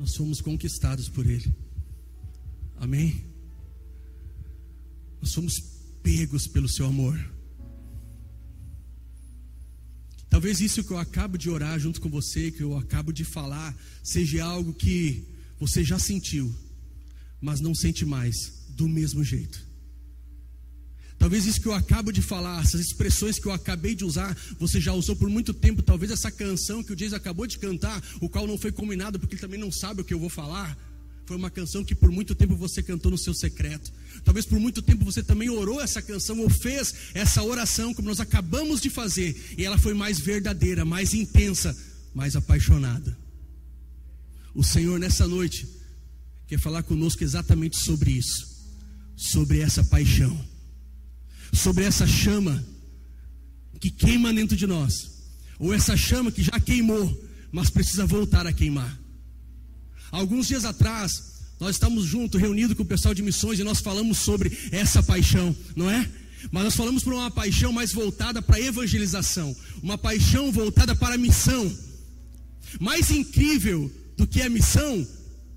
nós fomos conquistados por Ele. Amém? Nós somos pegos pelo Seu amor. Talvez isso que eu acabo de orar junto com você, que eu acabo de falar, seja algo que você já sentiu, mas não sente mais do mesmo jeito. Talvez isso que eu acabo de falar, essas expressões que eu acabei de usar, você já usou por muito tempo. Talvez essa canção que o Jason acabou de cantar, o qual não foi combinado porque ele também não sabe o que eu vou falar, foi uma canção que por muito tempo você cantou no seu secreto. Talvez por muito tempo você também orou essa canção ou fez essa oração como nós acabamos de fazer, e ela foi mais verdadeira, mais intensa, mais apaixonada. O Senhor nessa noite quer falar conosco exatamente sobre isso, sobre essa paixão sobre essa chama que queima dentro de nós, ou essa chama que já queimou, mas precisa voltar a queimar. Alguns dias atrás, nós estamos juntos, reunidos com o pessoal de missões, e nós falamos sobre essa paixão, não é? Mas nós falamos por uma paixão mais voltada para a evangelização, uma paixão voltada para a missão. Mais incrível do que a missão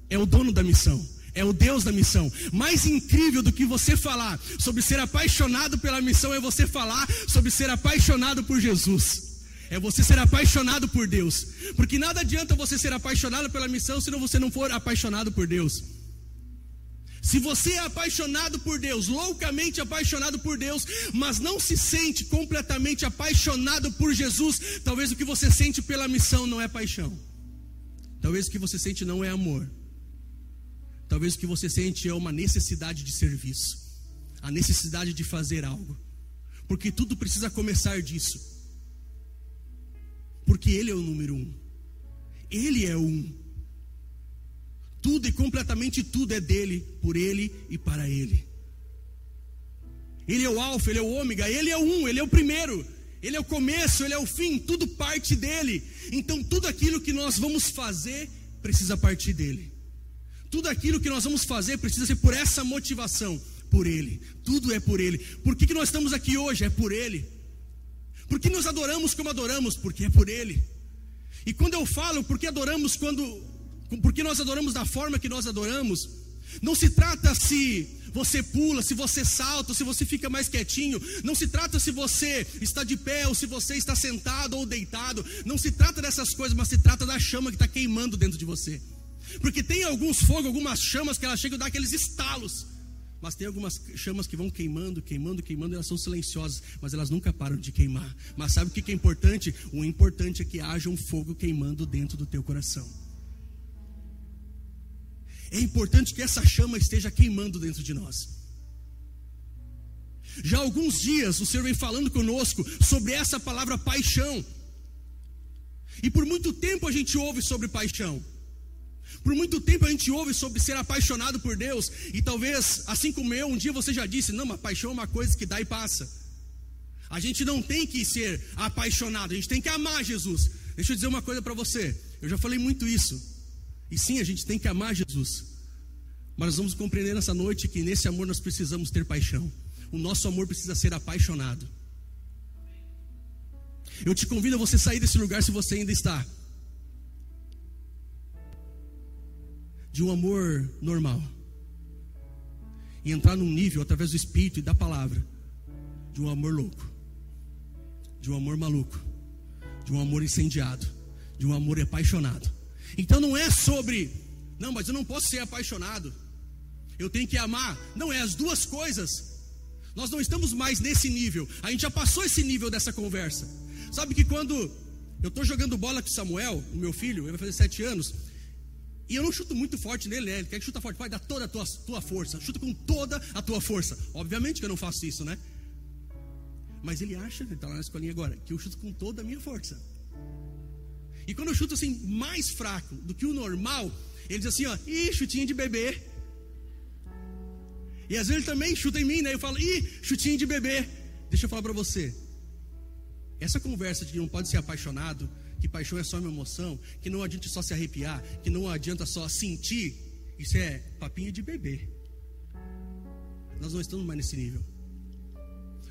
é o dono da missão é o Deus da missão. Mais incrível do que você falar sobre ser apaixonado pela missão é você falar sobre ser apaixonado por Jesus. É você ser apaixonado por Deus. Porque nada adianta você ser apaixonado pela missão se você não for apaixonado por Deus. Se você é apaixonado por Deus, loucamente apaixonado por Deus, mas não se sente completamente apaixonado por Jesus, talvez o que você sente pela missão não é paixão. Talvez o que você sente não é amor. Talvez o que você sente é uma necessidade de serviço, a necessidade de fazer algo, porque tudo precisa começar disso, porque Ele é o número um, Ele é um, tudo e completamente tudo é dele, por Ele e para Ele. Ele é o Alfa, Ele é o Ômega, Ele é o um, Ele é o primeiro, Ele é o começo, Ele é o fim, tudo parte dele. Então tudo aquilo que nós vamos fazer precisa partir dele. Tudo aquilo que nós vamos fazer precisa ser por essa motivação, por Ele. Tudo é por Ele. Por que, que nós estamos aqui hoje? É por Ele. Por que nós adoramos como adoramos? Porque é por Ele. E quando eu falo porque adoramos quando, porque nós adoramos da forma que nós adoramos, não se trata se você pula, se você salta, se você fica mais quietinho, não se trata se você está de pé ou se você está sentado ou deitado, não se trata dessas coisas, mas se trata da chama que está queimando dentro de você. Porque tem alguns fogos, algumas chamas que elas chegam a dar aqueles estalos. Mas tem algumas chamas que vão queimando, queimando, queimando, elas são silenciosas, mas elas nunca param de queimar. Mas sabe o que é importante? O importante é que haja um fogo queimando dentro do teu coração. É importante que essa chama esteja queimando dentro de nós. Já há alguns dias o Senhor vem falando conosco sobre essa palavra paixão. E por muito tempo a gente ouve sobre paixão. Por muito tempo a gente ouve sobre ser apaixonado por Deus, e talvez, assim como eu, um dia você já disse: não, mas paixão é uma coisa que dá e passa. A gente não tem que ser apaixonado, a gente tem que amar Jesus. Deixa eu dizer uma coisa para você, eu já falei muito isso, e sim, a gente tem que amar Jesus, mas nós vamos compreender nessa noite que nesse amor nós precisamos ter paixão, o nosso amor precisa ser apaixonado. Eu te convido a você sair desse lugar se você ainda está. De um amor normal e entrar num nível através do Espírito e da palavra de um amor louco, de um amor maluco, de um amor incendiado, de um amor apaixonado. Então não é sobre, não, mas eu não posso ser apaixonado, eu tenho que amar. Não é as duas coisas. Nós não estamos mais nesse nível. A gente já passou esse nível dessa conversa. Sabe que quando eu estou jogando bola com Samuel, o meu filho, ele vai fazer sete anos, e eu não chuto muito forte nele, né? Ele quer que chuta forte, vai dar toda a tua, tua força, chuta com toda a tua força. Obviamente que eu não faço isso, né? Mas ele acha, ele está lá na escolinha agora, que eu chuto com toda a minha força. E quando eu chuto assim, mais fraco do que o normal, ele diz assim, ó, ih, chutinho de bebê. E às vezes ele também chuta em mim, né? Eu falo, ih, chutinho de bebê. Deixa eu falar para você. Essa conversa de que não pode ser apaixonado, que paixão é só uma emoção, que não adianta só se arrepiar, que não adianta só sentir, isso é papinho de bebê. Nós não estamos mais nesse nível.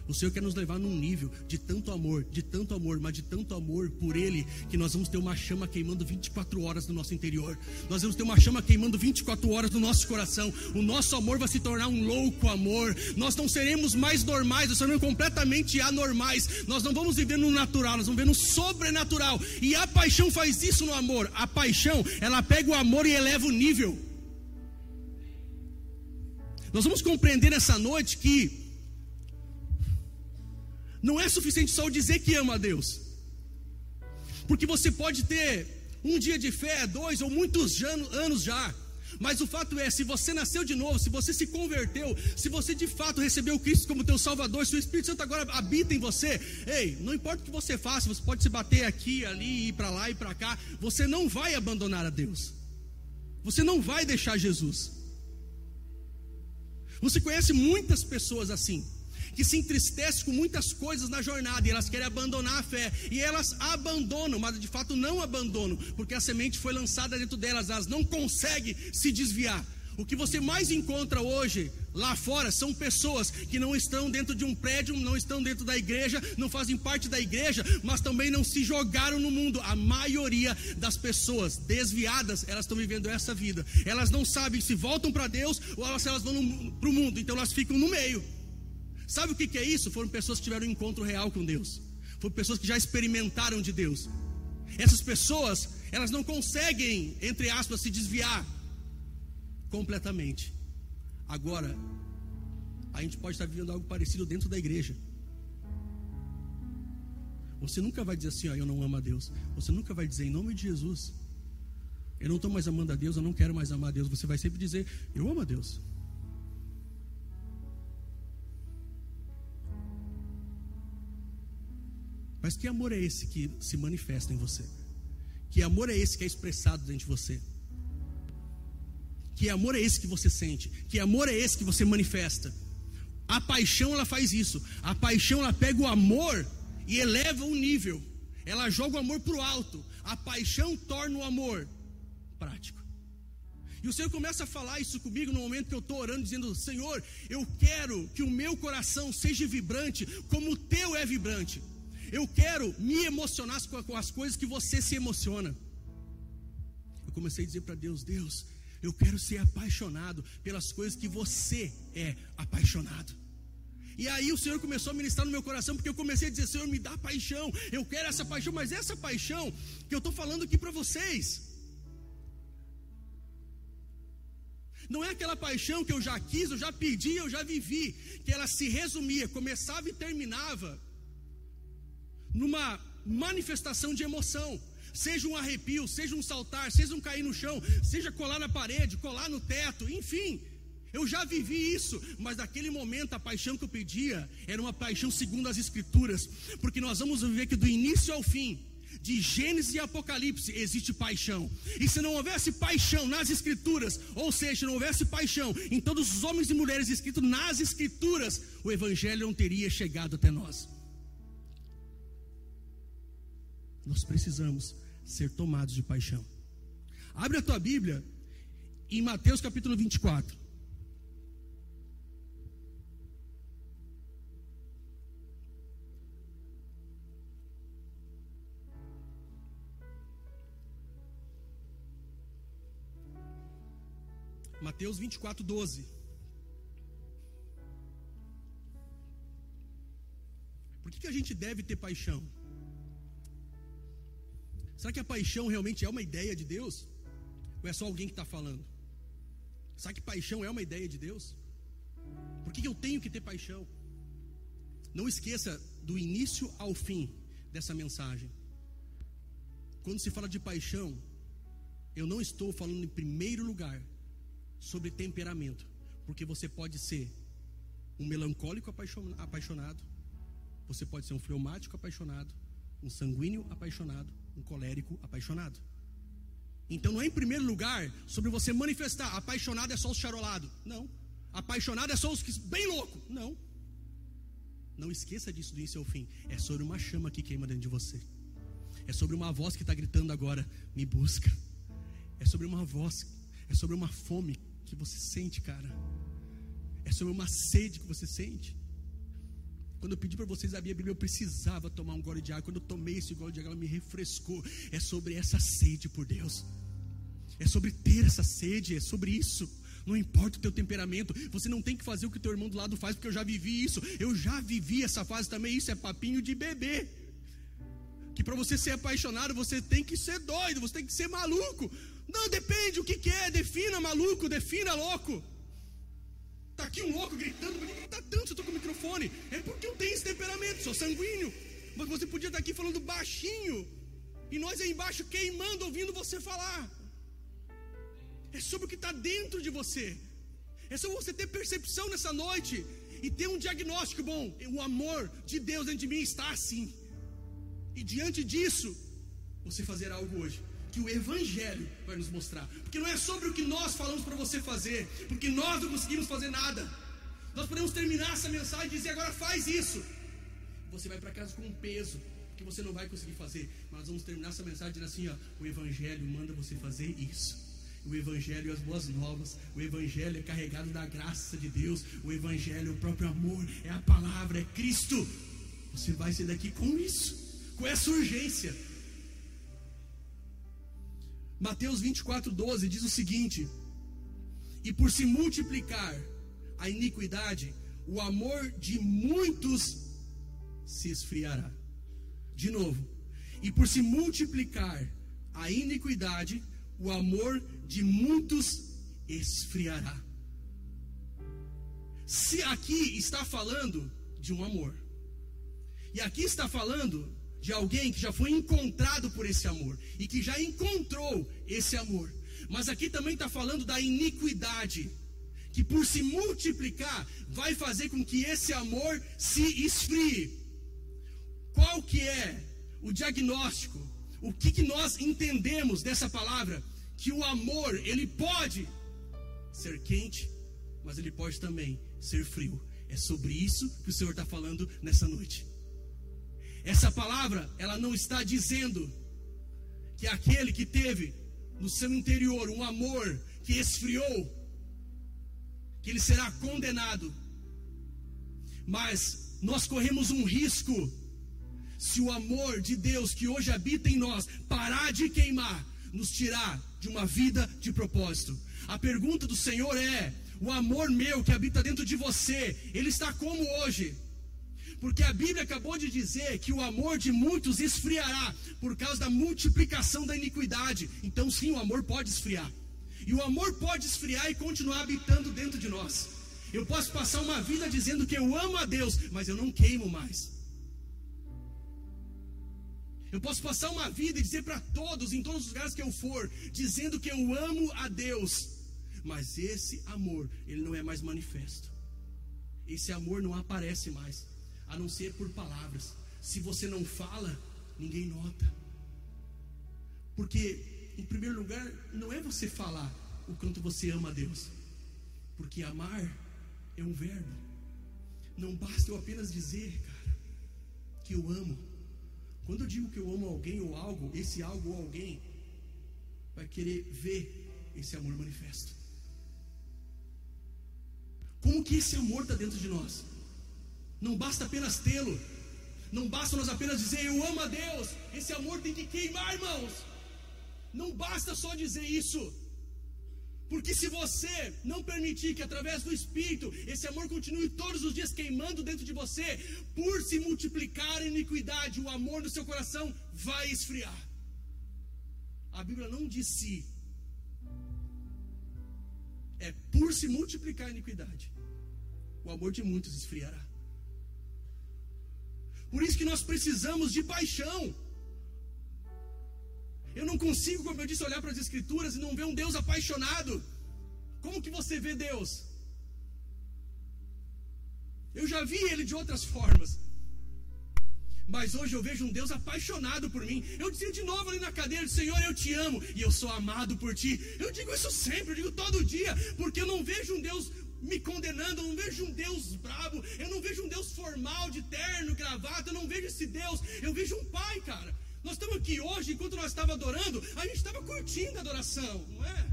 O Senhor quer nos levar num nível de tanto amor, de tanto amor, mas de tanto amor por Ele, que nós vamos ter uma chama queimando 24 horas no nosso interior. Nós vamos ter uma chama queimando 24 horas no nosso coração. O nosso amor vai se tornar um louco amor. Nós não seremos mais normais, nós seremos completamente anormais. Nós não vamos viver no natural, nós vamos viver no sobrenatural. E a paixão faz isso no amor. A paixão, ela pega o amor e eleva o nível. Nós vamos compreender nessa noite que não é suficiente só dizer que ama a Deus. Porque você pode ter um dia de fé, dois ou muitos anos já. Mas o fato é, se você nasceu de novo, se você se converteu, se você de fato recebeu Cristo como teu Salvador, se o Espírito Santo agora habita em você, ei, não importa o que você faça, você pode se bater aqui, ali, ir para lá e para cá, você não vai abandonar a Deus. Você não vai deixar Jesus. Você conhece muitas pessoas assim que se entristecem com muitas coisas na jornada e elas querem abandonar a fé. E elas abandonam, mas de fato não abandonam, porque a semente foi lançada dentro delas, elas não conseguem se desviar. O que você mais encontra hoje lá fora são pessoas que não estão dentro de um prédio, não estão dentro da igreja, não fazem parte da igreja, mas também não se jogaram no mundo. A maioria das pessoas desviadas, elas estão vivendo essa vida. Elas não sabem se voltam para Deus ou se elas vão para o mundo, então elas ficam no meio. Sabe o que, é isso? Foram pessoas que tiveram um encontro real com Deus. Foram pessoas que já experimentaram de Deus. Essas pessoas, elas não conseguem, entre aspas, se desviar completamente. Agora, a gente pode estar vivendo algo parecido dentro da igreja. Você nunca vai dizer assim, ó, eu não amo a Deus. Você nunca vai dizer em nome de Jesus, eu não estou mais amando a Deus, eu não quero mais amar a Deus. Você vai sempre dizer, eu amo a Deus. Mas que amor é esse que se manifesta em você? Que amor é esse que é expressado dentro de você? Que amor é esse que você sente? Que amor é esse que você manifesta? A paixão ela faz isso. A paixão ela pega o amor e eleva o nível. Ela joga o amor para o alto. A paixão torna o amor prático. E o Senhor começa a falar isso comigo no momento que eu estou orando, dizendo: Senhor, eu quero que o meu coração seja vibrante como o teu é vibrante. Eu quero me emocionar com as coisas que você se emociona. Eu comecei a dizer para Deus: Deus, eu quero ser apaixonado pelas coisas que você é apaixonado. E aí o Senhor começou a ministrar no meu coração, porque eu comecei a dizer: Senhor, me dá paixão. Eu quero essa paixão, mas essa paixão que eu estou falando aqui para vocês. Não é aquela paixão que eu já quis, eu já pedi, eu já vivi, que ela se resumia, começava e terminava numa manifestação de emoção. Seja um arrepio, seja um saltar, seja um cair no chão, seja colar na parede, colar no teto, enfim. Eu já vivi isso, mas naquele momento a paixão que eu pedia era uma paixão segundo as Escrituras, porque nós vamos viver que do início ao fim, de Gênesis e Apocalipse, existe paixão. E se não houvesse paixão nas Escrituras, ou seja, se não houvesse paixão em todos os homens e mulheres escritos nas Escrituras, o Evangelho não teria chegado até nós. Nós precisamos ser tomados de paixão. Abre a tua Bíblia em Mateus capítulo 24. Mateus 24, 12. Por que, que a gente deve ter paixão? Será que a paixão realmente é uma ideia de Deus? Ou é só alguém que está falando? Será que paixão é uma ideia de Deus? Por que eu tenho que ter paixão? Não esqueça do início ao fim dessa mensagem. Quando se fala de paixão, eu não estou falando em primeiro lugar sobre temperamento, porque você pode ser um melancólico apaixonado, você pode ser um fleumático apaixonado, um sanguíneo apaixonado, um colérico apaixonado. Então não é em primeiro lugar sobre você manifestar, apaixonado é só os charolados. Não. Apaixonado é só os que bem louco. Não. Não esqueça disso do início ao fim. É sobre uma chama que queima dentro de você. É sobre uma voz que está gritando agora: me busca. É sobre uma voz, é sobre uma fome que você sente, cara. É sobre uma sede que você sente. Quando eu pedi para vocês abrir a Bíblia, eu precisava tomar um gole de água. Quando eu tomei esse gole de água, ela me refrescou. É sobre essa sede por Deus. É sobre ter essa sede, é sobre isso. Não importa o teu temperamento, você não tem que fazer o que o teu irmão do lado faz, porque eu já vivi isso. Eu já vivi essa fase também. Isso é papinho de bebê. Que para você ser apaixonado, você tem que ser doido, você tem que ser maluco. Não, depende o que, que é, defina maluco, defina louco. Tá aqui um louco gritando, por que tá tanto se eu tô com o microfone? É porque eu tenho esse temperamento, sou sanguíneo. Mas você podia estar aqui falando baixinho. E nós aí embaixo queimando, ouvindo você falar. É sobre o que está dentro de você. É sobre você ter percepção nessa noite e ter um diagnóstico bom. O amor de Deus dentro de mim está assim. E diante disso, você fazer algo hoje que o Evangelho vai nos mostrar. Porque não é sobre o que nós falamos para você fazer, porque nós não conseguimos fazer nada. Nós podemos terminar essa mensagem e dizer agora faz isso. Você vai para casa com um peso que você não vai conseguir fazer. Mas vamos terminar essa mensagem dizendo assim: ó, o Evangelho manda você fazer isso. O Evangelho e as boas novas, o Evangelho é carregado da graça de Deus, o Evangelho é o próprio amor, é a palavra, é Cristo. Você vai sair daqui com isso, com essa urgência. Mateus 24, 12 diz o seguinte: E por se multiplicar a iniquidade, o amor de muitos se esfriará. De novo, e por se multiplicar a iniquidade, o amor de muitos esfriará. Se aqui está falando de um amor, e aqui está falando de alguém que já foi encontrado por esse amor e que já encontrou esse amor. Mas aqui também está falando da iniquidade, que por se multiplicar vai fazer com que esse amor se esfrie. Qual que é o diagnóstico? O que, que nós entendemos dessa palavra? Que o amor, ele pode ser quente, mas ele pode também ser frio. É sobre isso que o Senhor está falando nessa noite. Essa palavra, ela não está dizendo que aquele que teve no seu interior um amor que esfriou, que ele será condenado. Mas nós corremos um risco se o amor de Deus que hoje habita em nós parar de queimar, nos tirar de uma vida de propósito. A pergunta do Senhor é: o amor meu que habita dentro de você, ele está como hoje? Porque a Bíblia acabou de dizer que o amor de muitos esfriará por causa da multiplicação da iniquidade. Então, sim, o amor pode esfriar. E o amor pode esfriar e continuar habitando dentro de nós. Eu posso passar uma vida dizendo que eu amo a Deus, mas eu não queimo mais. Eu posso passar uma vida e dizer para todos, em todos os lugares que eu for, dizendo que eu amo a Deus, mas esse amor, ele não é mais manifesto. Esse amor não aparece mais a não ser por palavras. Se você não fala, ninguém nota. Porque, em primeiro lugar, não é você falar o quanto você ama a Deus, porque amar é um verbo. Não basta eu apenas dizer, cara, que eu amo. Quando eu digo que eu amo alguém ou algo, esse algo ou alguém vai querer ver esse amor manifesto. Como que esse amor está dentro de nós? Não basta apenas tê-lo. Não basta nós apenas dizer eu amo a Deus. Esse amor tem que queimar, irmãos. Não basta só dizer isso. Porque se você não permitir que através do Espírito esse amor continue todos os dias queimando dentro de você, por se multiplicar a iniquidade, o amor no seu coração vai esfriar. A Bíblia não diz se, é por se multiplicar a iniquidade, o amor de muitos esfriará. Por isso que nós precisamos de paixão. Eu não consigo, como eu disse, olhar para as Escrituras e não ver um Deus apaixonado. Como que você vê Deus? Eu já vi Ele de outras formas. Mas hoje eu vejo um Deus apaixonado por mim. Eu dizia de novo ali na cadeira: Senhor, eu te amo e eu sou amado por ti. Eu digo isso sempre, eu digo todo dia, porque eu não vejo um Deus me condenando, eu não vejo um Deus brabo, eu não vejo um Deus formal, de terno, gravata, eu não vejo esse Deus, eu vejo um Pai, cara. Nós estamos aqui hoje, enquanto nós estávamos adorando, a gente estava curtindo a adoração, não é?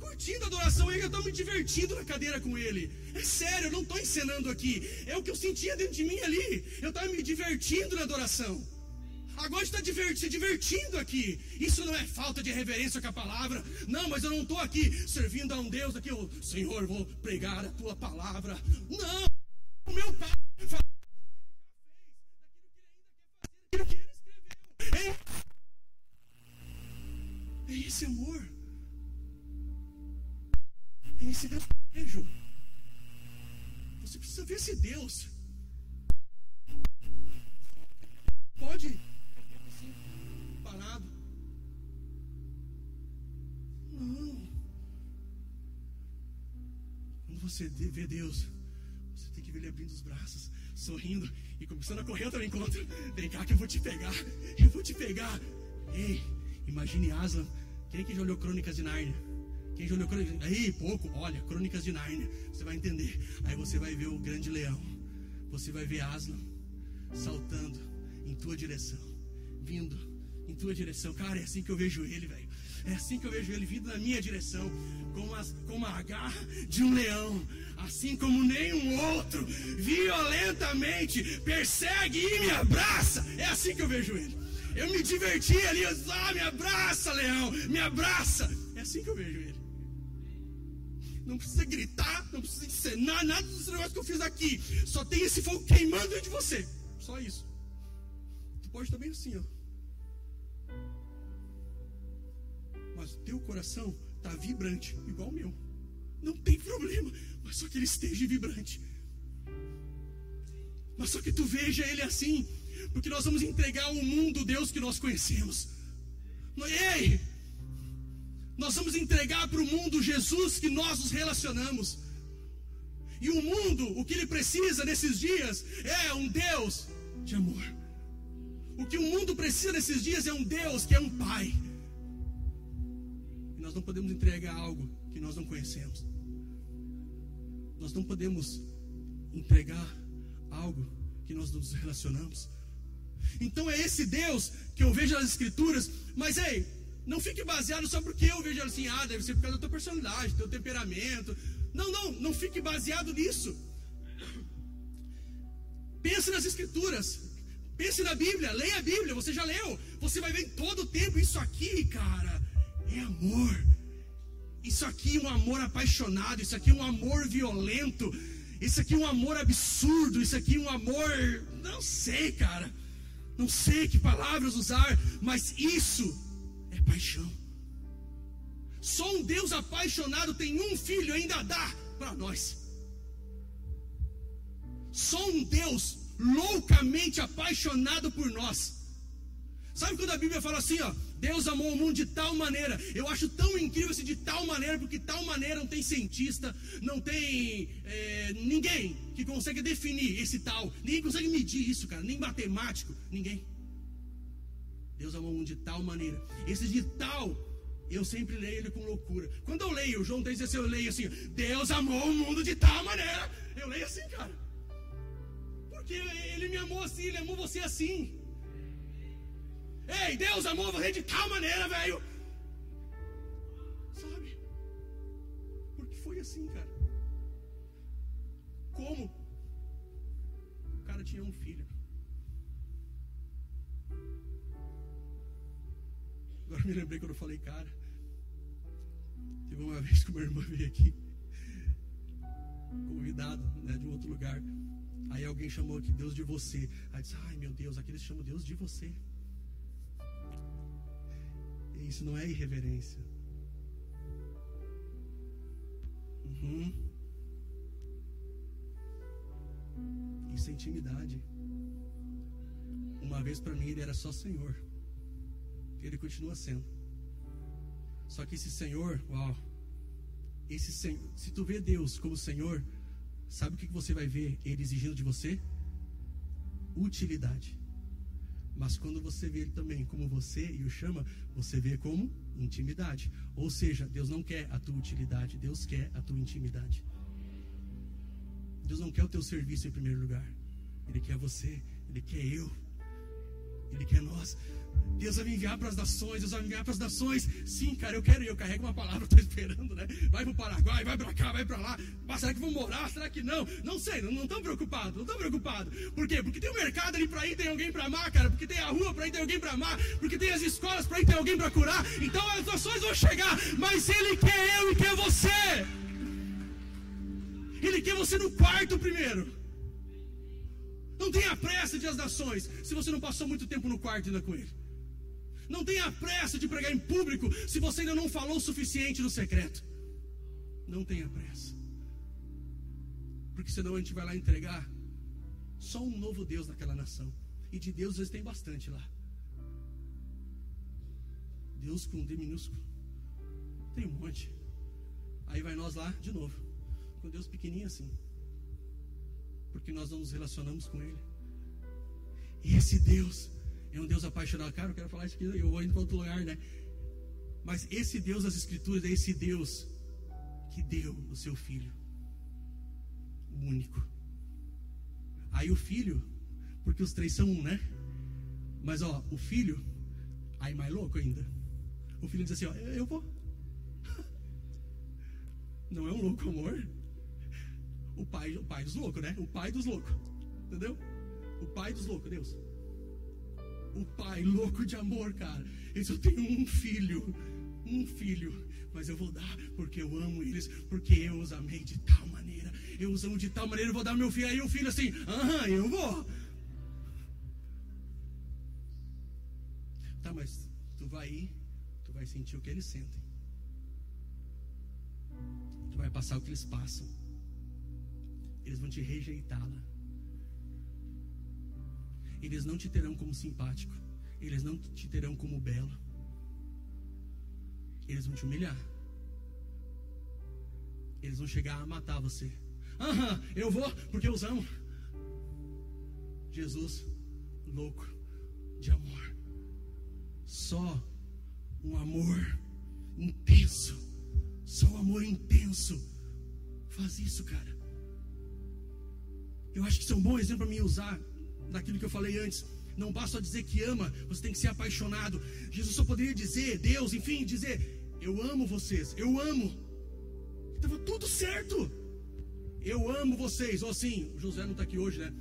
Curtindo a adoração eu estou me divertindo na cadeira com ele. É sério, eu não estou encenando aqui. É o que eu sentia dentro de mim ali. Eu estava me divertindo na adoração. Agora está se divertindo aqui. Isso não é falta de reverência com a palavra. Não, mas eu não estou aqui servindo a um Deus aqui. Oh, Senhor, vou pregar a tua palavra. Não, o meu pai fala daquilo que ele já fez, daquilo que ele escreveu. É, é esse amor. É esse desejo. Você precisa ver esse Deus. Pode parado. Não. Quando você vê Deus, você tem que ver Ele abrindo os braços, sorrindo e começando a correr ao teu encontro. Vem cá que eu vou te pegar. Eu vou te pegar. Ei, imagine Aslan. Quem é que já olhou Crônicas de Nárnia? Quem já olhou Crônicas? Aí, pouco. Olha, Crônicas de Nárnia. Você vai entender. Aí você vai ver o grande leão. Você vai ver Aslan saltando em tua direção, vindo em tua direção. Cara, é assim que eu vejo ele, velho. É assim que eu vejo ele vindo na minha direção, com, as, com a garra de um leão, assim como nenhum outro, violentamente persegue e me abraça. É assim que eu vejo ele. Eu me diverti ali, ah, me abraça, leão, me abraça. É assim que eu vejo ele. Não precisa gritar, não precisa encenar nada dos negócios que eu fiz aqui. Só tem esse fogo queimando dentro de você. Só isso. Tu pode estar bem assim, ó. Mas teu coração está vibrante, igual o meu. Não tem problema, mas só que ele esteja vibrante. Mas só que tu veja ele assim, porque nós vamos entregar ao mundo Deus que nós conhecemos. Ei! Nós vamos entregar para o mundo Jesus que nós nos relacionamos. E o mundo, o que ele precisa nesses dias é um Deus de amor. O que o mundo precisa nesses dias é um Deus que é um Pai nós não podemos entregar algo que nós não conhecemos. Nós não podemos entregar algo que nós não nos relacionamos. Então é esse Deus que eu vejo nas Escrituras, mas ei, não fique baseado só porque eu vejo assim, ah, deve ser por causa da tua personalidade, teu temperamento. Não, não, não fique baseado nisso. Pense nas Escrituras, pense na Bíblia, leia a Bíblia, você já leu, você vai ver em todo o tempo isso aqui, cara é amor. Isso aqui é um amor apaixonado, isso aqui é um amor violento, isso aqui é um amor absurdo, isso aqui é um amor. Não sei, cara. Não sei que palavras usar, mas isso é paixão. Só um Deus apaixonado tem um filho ainda dá para nós. Só um Deus loucamente apaixonado por nós. Sabe quando a Bíblia fala assim, ó? Deus amou o mundo de tal maneira. Eu acho tão incrível esse de tal maneira, porque tal maneira não tem cientista, não tem é, ninguém que consegue definir esse tal. Ninguém consegue medir isso, cara. Nem matemático, ninguém. Deus amou o mundo de tal maneira. Esse de tal, eu sempre leio ele com loucura. Quando eu leio João 3,16, eu leio assim: Deus amou o mundo de tal maneira. Eu leio assim, cara. Porque ele me amou assim, ele amou você assim. Ei, Deus amou você de tal maneira, velho. Sabe? Porque foi assim, cara. Como? O cara tinha um filho. Agora me lembrei quando eu falei, cara. Teve uma vez que uma irmã veio aqui, convidado né, de um outro lugar. Aí alguém chamou aqui Deus de você. Aí disse, ai meu Deus, aqui eles chamam Deus de você. Isso não é irreverência. Uhum. Isso é intimidade. Uma vez para mim ele era só Senhor. Ele continua sendo. Só que esse Senhor, uau, esse Senhor, se tu vê Deus como Senhor, sabe o que você vai ver Ele exigindo de você? Utilidade. Mas quando você vê ele também como você e o chama, você vê como intimidade. Ou seja, Deus não quer a tua utilidade, Deus quer a tua intimidade. Deus não quer o teu serviço em primeiro lugar. Ele quer você, ele quer eu. Ele quer nós. Deus vai me enviar para as nações, Deus vai me enviar para as nações. Sim, cara, eu quero eu carrego uma palavra, estou esperando, né? Vai para o Paraguai, vai para cá, vai para lá. Mas será que vão morar? Será que não? Não sei, não estão preocupados, não estão preocupados. Por quê? Porque tem o um mercado ali para ir, tem alguém para amar, cara. Porque tem a rua para ir, tem alguém para amar. Porque tem as escolas para ir, tem alguém para curar. Então as nações vão chegar, mas Ele quer eu e quer você. Ele quer você no quarto primeiro. Não tenha pressa de as nações, se você não passou muito tempo no quarto ainda com Ele. Não tenha pressa de pregar em público se você ainda não falou o suficiente no secreto. Não tenha pressa. Porque senão a gente vai lá entregar só um novo Deus naquela nação. E de Deus eles têm bastante lá. Deus com D minúsculo. Tem um monte. Aí vai nós lá de novo. Com Deus pequenininho assim. Porque nós não nos relacionamos com Ele. E esse Deus é um Deus apaixonado. Cara, eu quero falar isso aqui, eu vou indo para outro lugar, né? Mas esse Deus das Escrituras é esse Deus que deu o seu filho, o único. Aí o filho, porque os três são um, né? Mas ó, o filho, aí mais louco ainda. O filho diz assim: ó, eu vou. Não é um louco amor. O pai, o pai dos loucos, né? O pai dos loucos. Entendeu? O pai dos loucos, Deus o pai louco de amor, cara. Ele Eu tenho um filho, um filho, mas eu vou dar porque eu amo eles, porque eu os amei de tal maneira. Eu os amo de tal maneira, eu vou dar meu filho. Aí o filho assim: Aham, eu vou. Tá, mas tu vai ir, tu vai sentir o que eles sentem. Tu vai passar o que eles passam. Eles vão te rejeitar lá. Eles não te terão como simpático. Eles não te terão como belo. Eles vão te humilhar. Eles vão chegar a matar você. Aham, eu vou porque eu os amo. Jesus, louco de amor. Só um amor intenso. Só um amor intenso. Faz isso, cara. Eu acho que isso é um bom exemplo para mim usar daquilo que eu falei antes. Não basta dizer que ama, você tem que ser apaixonado. Jesus só poderia dizer, Deus, enfim, dizer: Eu amo vocês, eu amo. Estava tudo certo. Eu amo vocês. Ou assim, o José não está aqui hoje, né?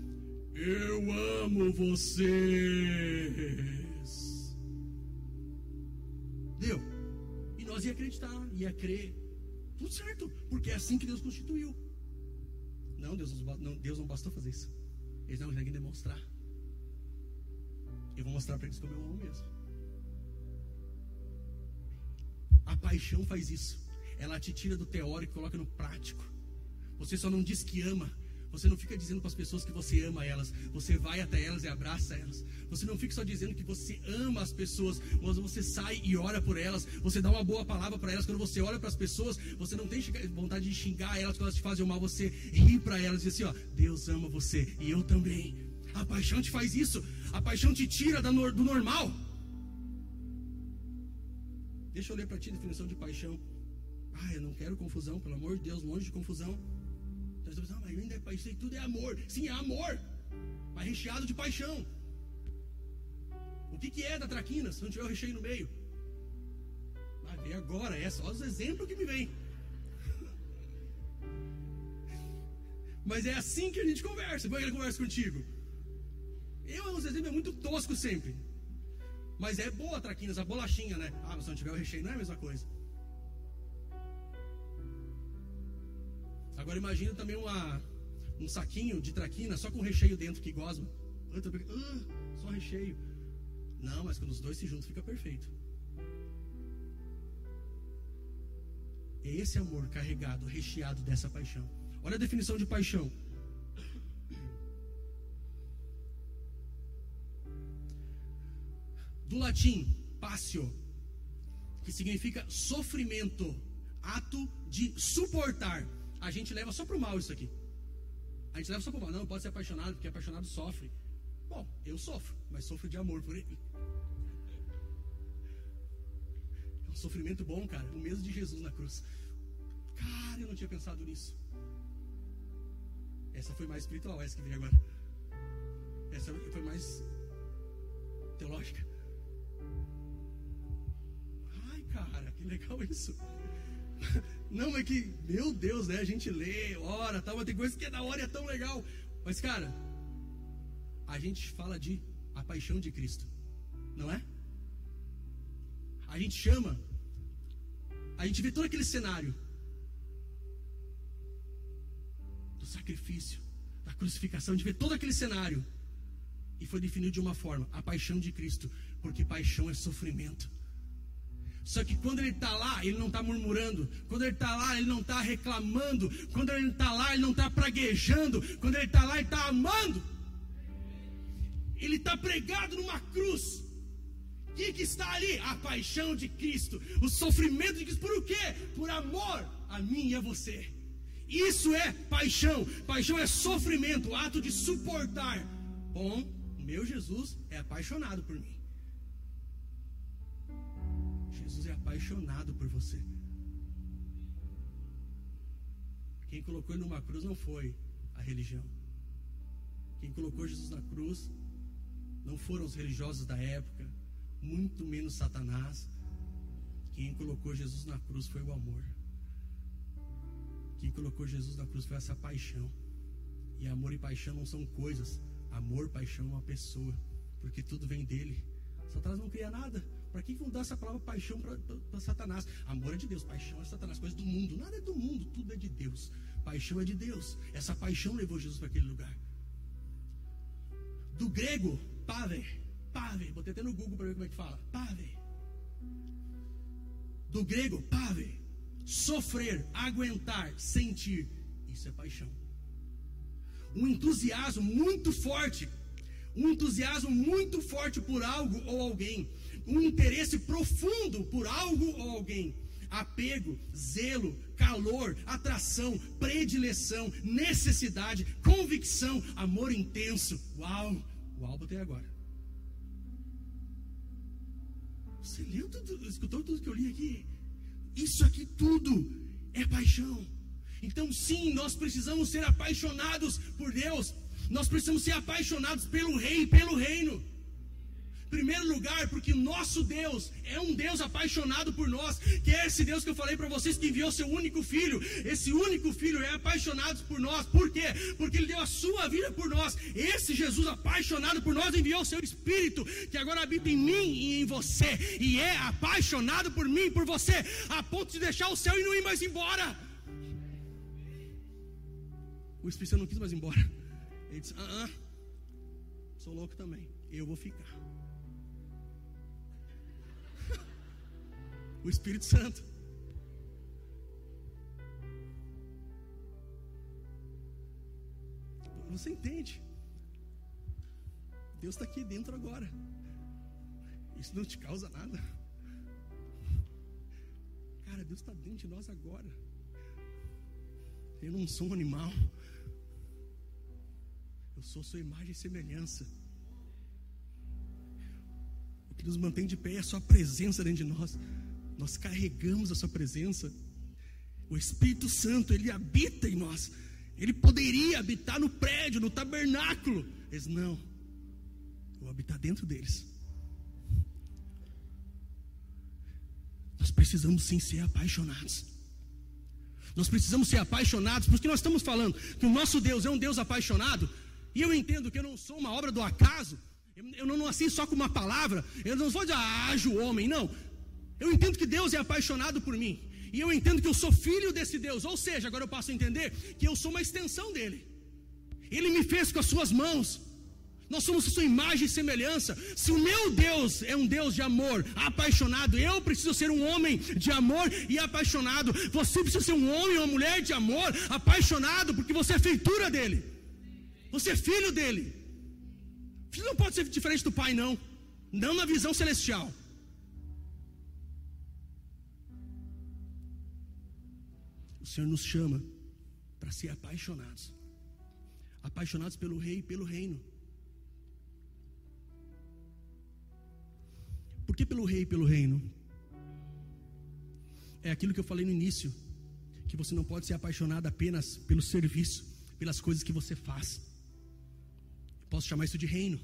Eu amo vocês. Deu. E nós ia acreditar, ia crer. Tudo certo, porque é assim que Deus constituiu. Não, Deus não, Deus não bastou fazer isso. Eles não conseguem demonstrar. Eu vou mostrar para eles como eu amo mesmo. A paixão faz isso. Ela te tira do teórico e coloca no prático. Você só não diz que ama, você não fica dizendo para as pessoas que você ama elas. Você vai até elas e abraça elas. Você não fica só dizendo que você ama as pessoas, mas você sai e ora por elas. Você dá uma boa palavra para elas. Quando você olha para as pessoas, você não tem vontade de xingar elas quando elas te fazem mal. Você ri para elas e diz assim: ó, Deus ama você e eu também. A paixão te faz isso. A paixão te tira do normal. Deixa eu ler para ti a definição de paixão. Ah, eu não quero confusão, pelo amor de Deus, longe de confusão. Você pensa, ah, mas ainda é paixão, tudo é amor. Sim, é amor, mas recheado de paixão. O que, que é da traquina se não tiver o recheio no meio? Vai ver agora, é só os exemplos que me vem. Mas é assim que a gente conversa. Como é que ele conversa contigo? Eu, os exemplos é muito tosco sempre. Mas é boa a traquinas, a bolachinha, né? Ah, mas se não tiver o recheio, não é a mesma coisa. Agora imagina também uma, um saquinho de traquina só com recheio dentro que gosma. Ah, só recheio. Não, mas quando os dois se juntam fica perfeito. É esse amor carregado, recheado dessa paixão. Olha a definição de paixão. Do latim, passio, que significa sofrimento, ato de suportar a gente leva só para o mal isso aqui. A gente leva só para o mal. Não, pode ser apaixonado, porque apaixonado sofre. Bom, eu sofro, mas sofro de amor por ele. É um sofrimento bom, cara. O mesmo de Jesus na cruz. Cara, eu não tinha pensado nisso. Essa foi mais espiritual, essa que veio agora. Essa foi mais teológica. Ai, cara, que legal isso. Não, é que, meu Deus, né? A gente lê, ora, tal, mas tem coisas que é da hora e é tão legal. Mas, cara, a gente fala de a paixão de Cristo, não é? A gente chama, a gente vê todo aquele cenário do sacrifício, da crucificação, a gente vê todo aquele cenário e foi definido de uma forma: a paixão de Cristo, porque paixão é sofrimento. Só que quando ele está lá, ele não está murmurando. Quando ele está lá, ele não está reclamando. Quando ele está lá, ele não está praguejando. Quando ele está lá, ele está amando. Ele está pregado numa cruz. O que, que está ali? A paixão de Cristo. O sofrimento de Cristo. Por o quê? Por amor a mim e a você. Isso é paixão. Paixão é sofrimento, ato de suportar. Bom, meu Jesus é apaixonado por mim. Jesus é apaixonado por você. Quem colocou ele numa cruz não foi a religião. Quem colocou Jesus na cruz não foram os religiosos da época, muito menos Satanás. Quem colocou Jesus na cruz foi o amor. Quem colocou Jesus na cruz foi essa paixão. E amor e paixão não são coisas. Amor, paixão é uma pessoa. Porque tudo vem dele. Satanás não cria nada. Para que vão dar essa palavra paixão para Satanás? Amor é de Deus, paixão é Satanás, coisa do mundo. Nada é do mundo, tudo é de Deus. Paixão é de Deus. Essa paixão levou Jesus para aquele lugar. Do grego, pave, pave. Botei até no Google para ver como é que fala. Pave. Do grego, pave. Sofrer, aguentar, sentir. Isso é paixão. Um entusiasmo muito forte. Um entusiasmo muito forte por algo ou alguém um interesse profundo por algo ou alguém. Apego, zelo, calor, atração, predileção, necessidade, convicção, amor intenso. Uau! Uau, botei agora. Você leu tudo, escutou tudo que eu li aqui? Isso aqui tudo é paixão. Então, sim, nós precisamos ser apaixonados por Deus. Nós precisamos ser apaixonados pelo Rei pelo Reino. Primeiro lugar, porque nosso Deus é um Deus apaixonado por nós, que é esse Deus que eu falei para vocês que enviou seu único filho. Esse único filho é apaixonado por nós. Por quê? Porque ele deu a sua vida por nós. Esse Jesus apaixonado por nós enviou seu espírito, que agora habita em mim e em você, e é apaixonado por mim e por você, a ponto de deixar o céu e não ir mais embora. O Espírito Santo não quis mais ir embora. Ele disse: ah, ah, sou louco também, eu vou ficar. O Espírito Santo. Você entende? Deus está aqui dentro agora. Isso não te causa nada. Cara, Deus está dentro de nós agora. Eu não sou um animal. Eu sou sua imagem e semelhança. O que nos mantém de pé é a sua presença dentro de nós nós carregamos a Sua presença. O Espírito Santo, ele habita em nós. Ele poderia habitar no prédio, no tabernáculo. Mas não, eu vou habitar dentro deles. Nós precisamos sim ser apaixonados. Nós precisamos ser apaixonados, porque nós estamos falando que o nosso Deus é um Deus apaixonado, e eu entendo que eu não sou uma obra do acaso, eu não nasci só com uma palavra, eu não vou dizer, ah, o homem, não. Eu entendo que Deus é apaixonado por mim. E eu entendo que eu sou filho desse Deus. Ou seja, agora eu passo a entender que eu sou uma extensão dele. Ele me fez com as suas mãos. Nós somos a sua imagem e semelhança. Se o meu Deus é um Deus de amor, apaixonado, eu preciso ser um homem de amor e apaixonado. Você precisa ser um homem ou uma mulher de amor, apaixonado, porque você é feitura dele. Você é filho dele. Filho não pode ser diferente do pai, não. Não na visão celestial. Senhor nos chama para ser apaixonados apaixonados pelo Rei e pelo Reino. Por que pelo Rei e pelo Reino? É aquilo que eu falei no início, que você não pode ser apaixonado apenas pelo serviço, pelas coisas que você faz. Posso chamar isso de reino.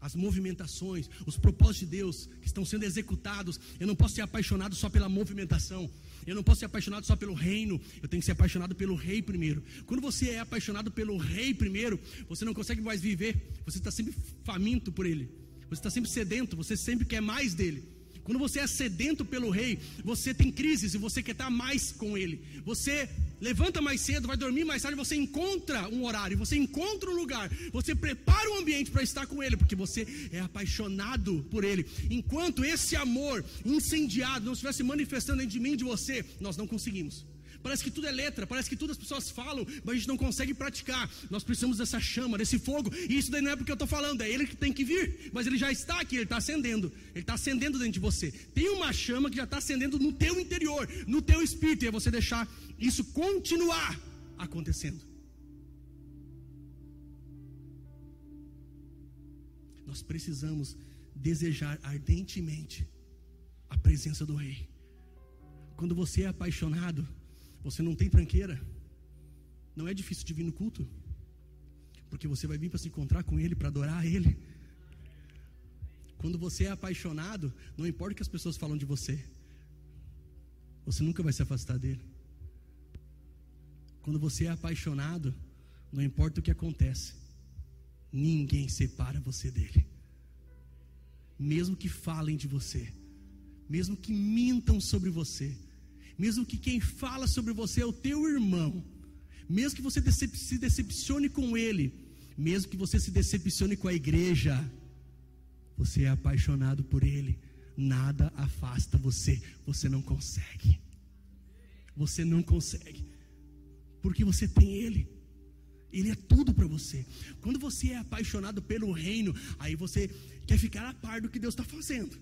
as movimentações, os propósitos de Deus que estão sendo executados. Eu não posso ser apaixonado só pela movimentação. Eu não posso ser apaixonado só pelo reino. Eu tenho que ser apaixonado pelo rei primeiro. Quando você é apaixonado pelo rei primeiro, você não consegue mais viver. Você está sempre faminto por ele. Você está sempre sedento. Você sempre quer mais dele. Quando você é sedento pelo rei, você tem crises e você quer estar mais com ele. Você levanta mais cedo, vai dormir mais tarde, você encontra um horário, você encontra um lugar, você prepara um ambiente para estar com ele, porque você é apaixonado por ele. Enquanto esse amor incendiado não estiver se manifestando dentro de mim e de você, nós não conseguimos. Parece que tudo é letra, parece que tudo as pessoas falam, mas a gente não consegue praticar. Nós precisamos dessa chama, desse fogo. E isso daí não é porque eu estou falando, é ele que tem que vir. Mas ele já está aqui, ele está acendendo. Ele está acendendo dentro de você. Tem uma chama que já está acendendo no teu interior, no teu espírito. E é você deixar isso continuar acontecendo. Nós precisamos desejar ardentemente a presença do Rei. Quando você é apaixonado, você não tem tranqueira. Não é difícil de vir no culto. Porque você vai vir para se encontrar com Ele, para adorar Ele. Quando você é apaixonado, não importa o que as pessoas falam de você, você nunca vai se afastar dele. Quando você é apaixonado, não importa o que acontece, ninguém separa você dele. Mesmo que falem de você, mesmo que mintam sobre você, mesmo que quem fala sobre você é o teu irmão, mesmo que você se decepcione com ele, mesmo que você se decepcione com a igreja, você é apaixonado por ele, nada afasta você, você não consegue. Você não consegue, porque você tem ele. Ele é tudo para você. Quando você é apaixonado pelo reino, aí você quer ficar a par do que Deus está fazendo.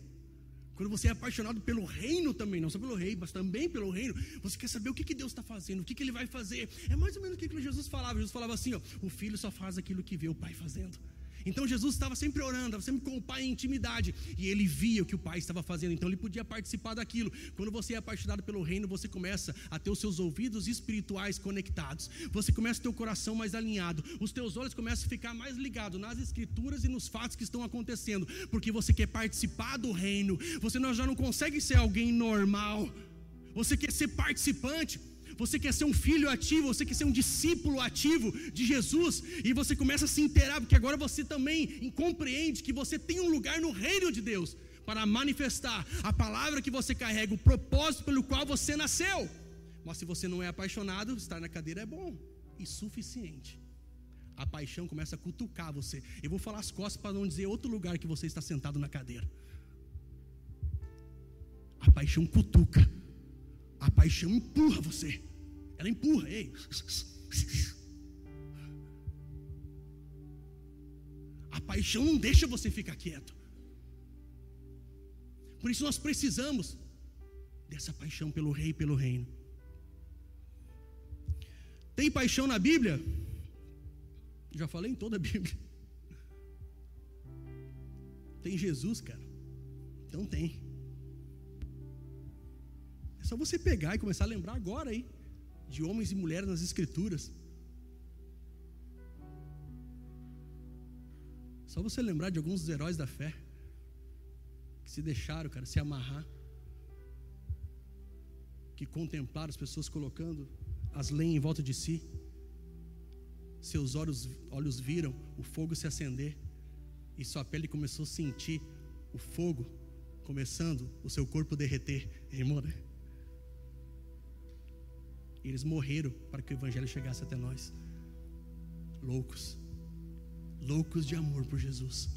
Quando você é apaixonado pelo reino também, não só pelo rei, mas também pelo reino, você quer saber o que, que Deus está fazendo, o que, que Ele vai fazer. É mais ou menos o que Jesus falava. Jesus falava assim: ó, o filho só faz aquilo que vê o pai fazendo. Então Jesus estava sempre orando, estava sempre com o Pai em intimidade, e ele via o que o Pai estava fazendo, então ele podia participar daquilo. Quando você é apaixonado pelo reino, você começa a ter os seus ouvidos espirituais conectados, você começa a ter o coração mais alinhado, os teus olhos começam a ficar mais ligados nas escrituras e nos fatos que estão acontecendo, porque você quer participar do reino, você já não consegue ser alguém normal, você quer ser participante você quer ser um filho ativo, você quer ser um discípulo ativo de Jesus, e você começa a se inteirar, porque agora você também compreende que você tem um lugar no reino de Deus para manifestar a palavra que você carrega, o propósito pelo qual você nasceu. Mas se você não é apaixonado, estar na cadeira é bom e suficiente. A paixão começa a cutucar você. Eu vou falar as costas para não dizer outro lugar que você está sentado na cadeira. A paixão cutuca. A paixão empurra você. Ela empurra, ei. A paixão não deixa você ficar quieto. Por isso nós precisamos dessa paixão pelo rei e pelo reino. Tem paixão na Bíblia? Já falei em toda a Bíblia. Tem Jesus, cara. Então tem. É só você pegar e começar a lembrar agora aí de homens e mulheres nas Escrituras. Só você lembrar de alguns dos heróis da fé que se deixaram, cara, se amarrar, que contemplaram as pessoas colocando as lenhas em volta de si. Seus olhos, olhos viram o fogo se acender e sua pele começou a sentir o fogo começando o seu corpo derreter. Irmão, né? Eles morreram para que o Evangelho chegasse até nós. Loucos. Loucos de amor por Jesus.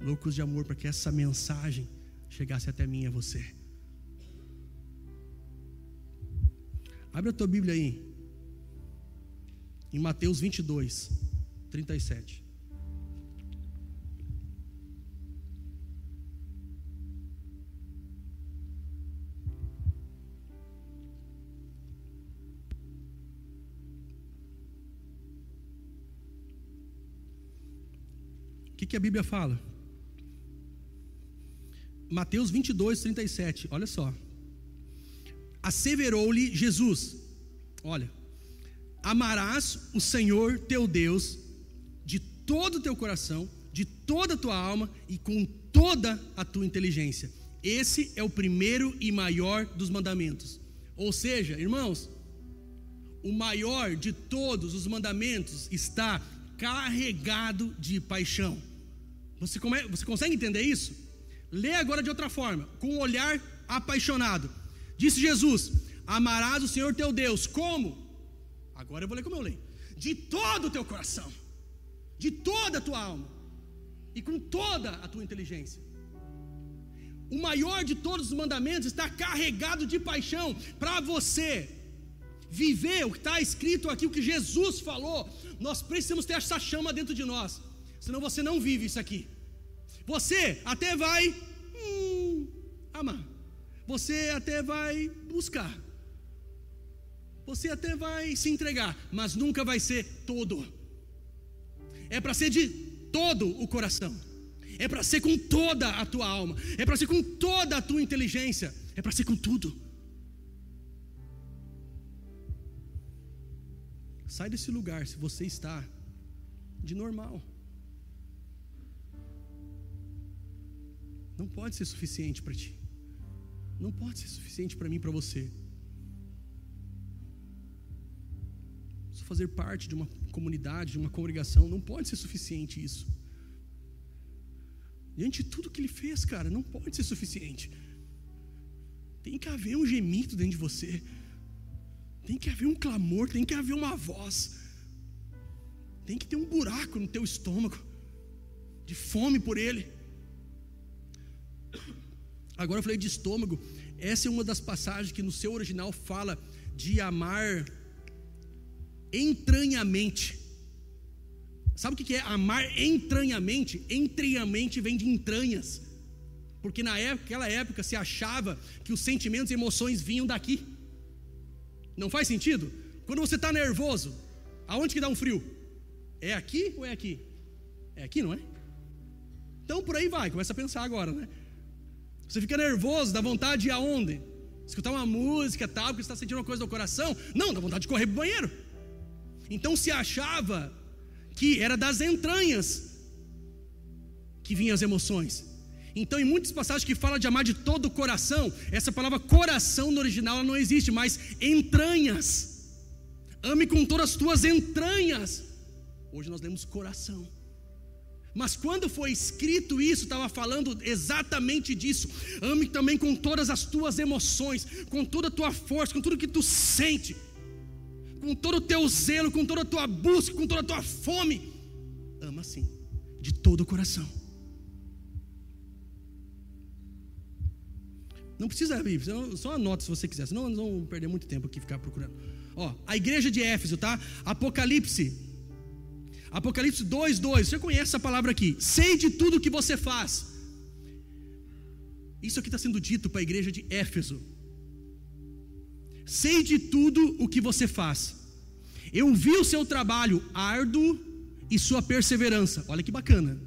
Loucos de amor para que essa mensagem chegasse até mim e a você. Abre a tua Bíblia aí. Em Mateus 22, 37. Que, que a Bíblia fala? Mateus 22, 37, olha só. Asseverou-lhe Jesus: Olha, amarás o Senhor teu Deus de todo o teu coração, de toda a tua alma e com toda a tua inteligência. Esse é o primeiro e maior dos mandamentos. Ou seja, irmãos, o maior de todos os mandamentos está carregado de paixão. Você, come, você consegue entender isso? Lê agora de outra forma, com um olhar apaixonado. Disse Jesus: Amarás o Senhor teu Deus, como? Agora eu vou ler como eu leio: de todo o teu coração, de toda a tua alma e com toda a tua inteligência. O maior de todos os mandamentos está carregado de paixão para você viver o que está escrito aqui, o que Jesus falou. Nós precisamos ter essa chama dentro de nós, senão você não vive isso aqui. Você até vai hum, amar, você até vai buscar, você até vai se entregar, mas nunca vai ser todo. É para ser de todo o coração, é para ser com toda a tua alma, é para ser com toda a tua inteligência, é para ser com tudo. Sai desse lugar se você está de normal. Não pode ser suficiente para ti. Não pode ser suficiente para mim para você. Só fazer parte de uma comunidade, de uma congregação, não pode ser suficiente isso. Diante de tudo que ele fez, cara, não pode ser suficiente. Tem que haver um gemido dentro de você. Tem que haver um clamor, tem que haver uma voz. Tem que ter um buraco no teu estômago de fome por ele. Agora eu falei de estômago. Essa é uma das passagens que no seu original fala de amar entranhamente. Sabe o que é amar entranhamente? Entranhamente vem de entranhas. Porque naquela época se achava que os sentimentos e emoções vinham daqui. Não faz sentido? Quando você está nervoso, aonde que dá um frio? É aqui ou é aqui? É aqui, não é? Então por aí vai, começa a pensar agora, né? Você fica nervoso, dá vontade de ir aonde? Escutar uma música tal, porque você está sentindo uma coisa no coração? Não, dá vontade de correr para o banheiro. Então se achava que era das entranhas que vinham as emoções. Então, em muitas passagens que fala de amar de todo o coração, essa palavra coração no original não existe, mas entranhas. Ame com todas as tuas entranhas. Hoje nós lemos coração. Mas quando foi escrito isso, estava falando exatamente disso. Ame também com todas as tuas emoções, com toda a tua força, com tudo que tu sente, com todo o teu zelo, com toda a tua busca, com toda a tua fome. Ama sim, de todo o coração. Não precisa abrir, só anota se você quiser, senão nós vamos perder muito tempo aqui ficar procurando. Ó, a igreja de Éfeso, tá? Apocalipse Apocalipse 2, 2. Você conhece essa palavra aqui? Sei de tudo que você faz. Isso aqui está sendo dito para a igreja de Éfeso. Sei de tudo o que você faz. Eu vi o seu trabalho árduo e sua perseverança. Olha que bacana.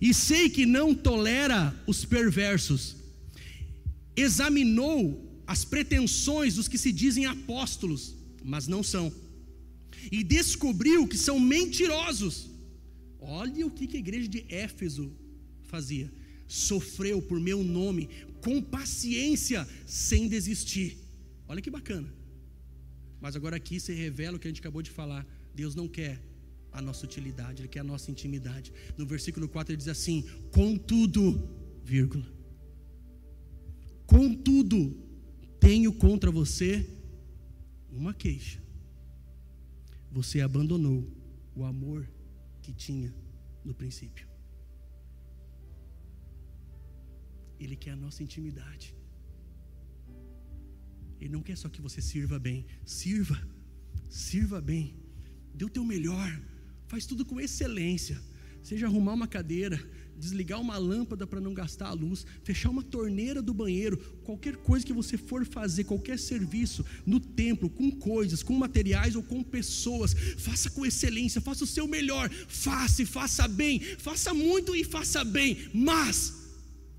E sei que não tolera os perversos. Examinou as pretensões dos que se dizem apóstolos, mas não são e descobriu que são mentirosos. Olha o que a igreja de Éfeso fazia. Sofreu por meu nome, com paciência, sem desistir. Olha que bacana. Mas agora aqui se revela o que a gente acabou de falar. Deus não quer a nossa utilidade, Ele quer a nossa intimidade. No versículo 4 ele diz assim: Contudo, vírgula. Contudo, tenho contra você uma queixa você abandonou o amor que tinha no princípio. Ele quer a nossa intimidade. Ele não quer só que você sirva bem, sirva, sirva bem, dê o teu melhor, faz tudo com excelência. Seja arrumar uma cadeira, desligar uma lâmpada para não gastar a luz, fechar uma torneira do banheiro, qualquer coisa que você for fazer, qualquer serviço no templo, com coisas, com materiais ou com pessoas, faça com excelência, faça o seu melhor, faça e faça bem, faça muito e faça bem, mas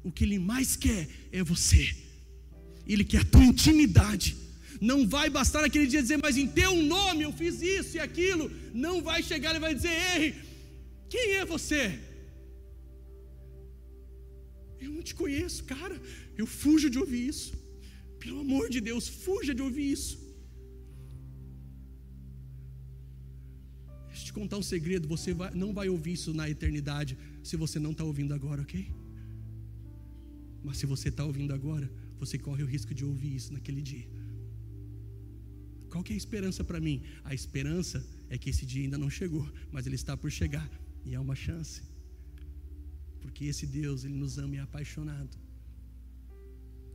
o que ele mais quer é você, ele quer a tua intimidade. Não vai bastar naquele dia dizer, mas em teu nome eu fiz isso e aquilo. Não vai chegar e vai dizer, ei, quem é você? Eu não te conheço, cara. Eu fujo de ouvir isso. Pelo amor de Deus, fuja de ouvir isso. Deixa eu te contar um segredo: você vai, não vai ouvir isso na eternidade se você não está ouvindo agora, ok? Mas se você está ouvindo agora, você corre o risco de ouvir isso naquele dia. Qual que é a esperança para mim? A esperança é que esse dia ainda não chegou, mas ele está por chegar e há uma chance. Porque esse Deus, ele nos ama e é apaixonado.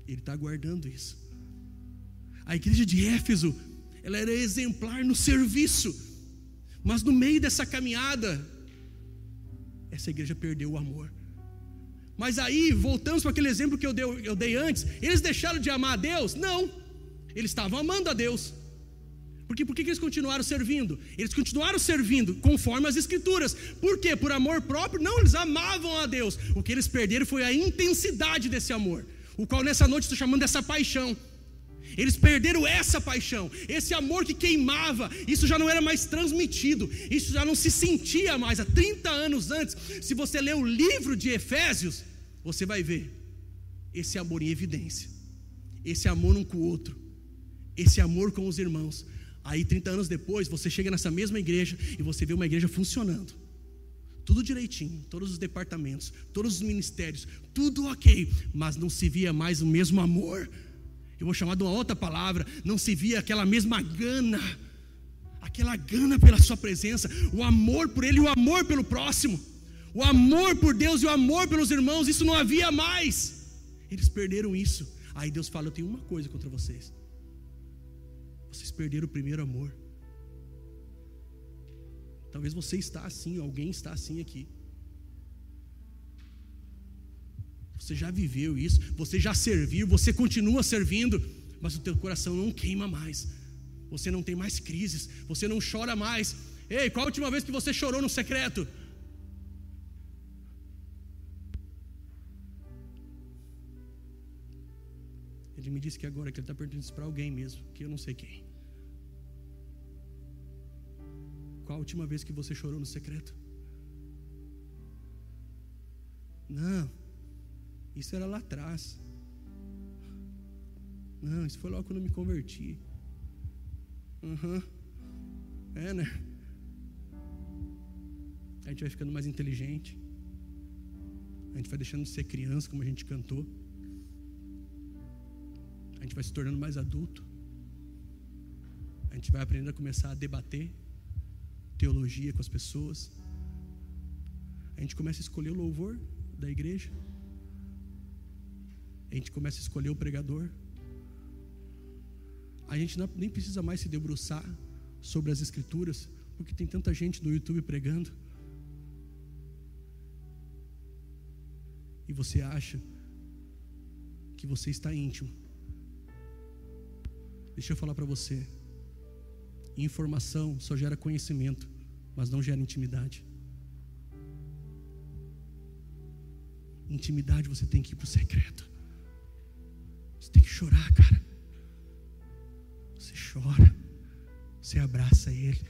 Ele está guardando isso. A igreja de Éfeso, ela era exemplar no serviço, mas no meio dessa caminhada, essa igreja perdeu o amor. Mas aí, voltamos para aquele exemplo que eu dei, eu dei antes, eles deixaram de amar a Deus? Não, eles estavam amando a Deus. Porque por que eles continuaram servindo? Eles continuaram servindo conforme as escrituras. Por quê? Por amor próprio? Não, eles amavam a Deus. O que eles perderam foi a intensidade desse amor, o qual nessa noite estou chamando dessa paixão. Eles perderam essa paixão, esse amor que queimava, isso já não era mais transmitido, isso já não se sentia mais. Há 30 anos antes, se você ler o livro de Efésios, você vai ver esse amor em evidência, esse amor um com o outro, esse amor com os irmãos. Aí, 30 anos depois, você chega nessa mesma igreja e você vê uma igreja funcionando. Tudo direitinho, todos os departamentos, todos os ministérios, tudo ok, mas não se via mais o mesmo amor. Eu vou chamar de uma outra palavra, não se via aquela mesma gana, aquela gana pela sua presença, o amor por ele e o amor pelo próximo, o amor por Deus e o amor pelos irmãos, isso não havia mais. Eles perderam isso. Aí Deus fala: Eu tenho uma coisa contra vocês vocês perderam o primeiro amor. Talvez você está assim, alguém está assim aqui. Você já viveu isso, você já serviu, você continua servindo, mas o teu coração não queima mais. Você não tem mais crises, você não chora mais. Ei, qual a última vez que você chorou no secreto? Ele me disse que agora que ele está perguntando isso para alguém mesmo, que eu não sei quem. Qual a última vez que você chorou no secreto? Não, isso era lá atrás. Não, isso foi logo quando eu me converti. Uhum. É, né? A gente vai ficando mais inteligente. A gente vai deixando de ser criança, como a gente cantou. A gente vai se tornando mais adulto. A gente vai aprendendo a começar a debater teologia com as pessoas. A gente começa a escolher o louvor da igreja. A gente começa a escolher o pregador. A gente não, nem precisa mais se debruçar sobre as escrituras, porque tem tanta gente no YouTube pregando. E você acha que você está íntimo. Deixa eu falar para você. Informação só gera conhecimento, mas não gera intimidade. Intimidade você tem que ir para o secreto. Você tem que chorar, cara. Você chora. Você abraça Ele.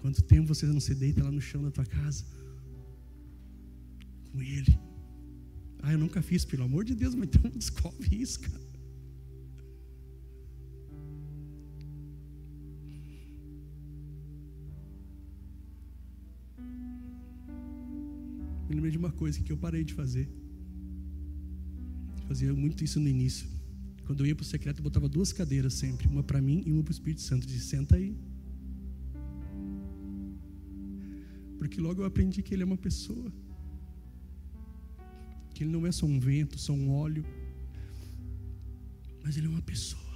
Quanto tempo você não se deita lá no chão da tua casa? Com Ele. Ah, eu nunca fiz, pelo amor de Deus, mas então descobre isso, cara. Lembrei de uma coisa que eu parei de fazer. Fazia muito isso no início. Quando eu ia para o secreto, eu botava duas cadeiras sempre, uma para mim e uma para o Espírito Santo. Disse: senta aí. Porque logo eu aprendi que ele é uma pessoa. Que ele não é só um vento, só um óleo. Mas ele é uma pessoa.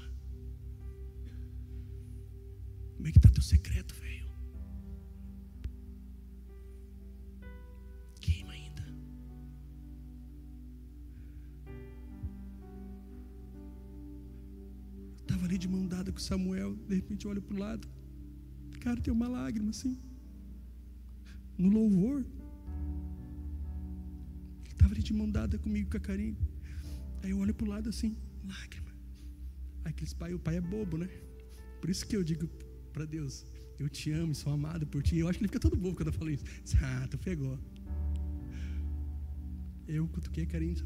Samuel, de repente olha para o lado, cara, tem uma lágrima assim, no louvor. Ele estava de mão dada comigo, com a. Aí eu olho para o lado assim, lágrima. Aqueles pai, o pai é bobo, né? Por isso que eu digo para Deus, eu te amo e sou amado por ti. Eu acho que ele fica todo bobo quando eu falo isso. Ah, tu pegou. Eu cutuquei carinho,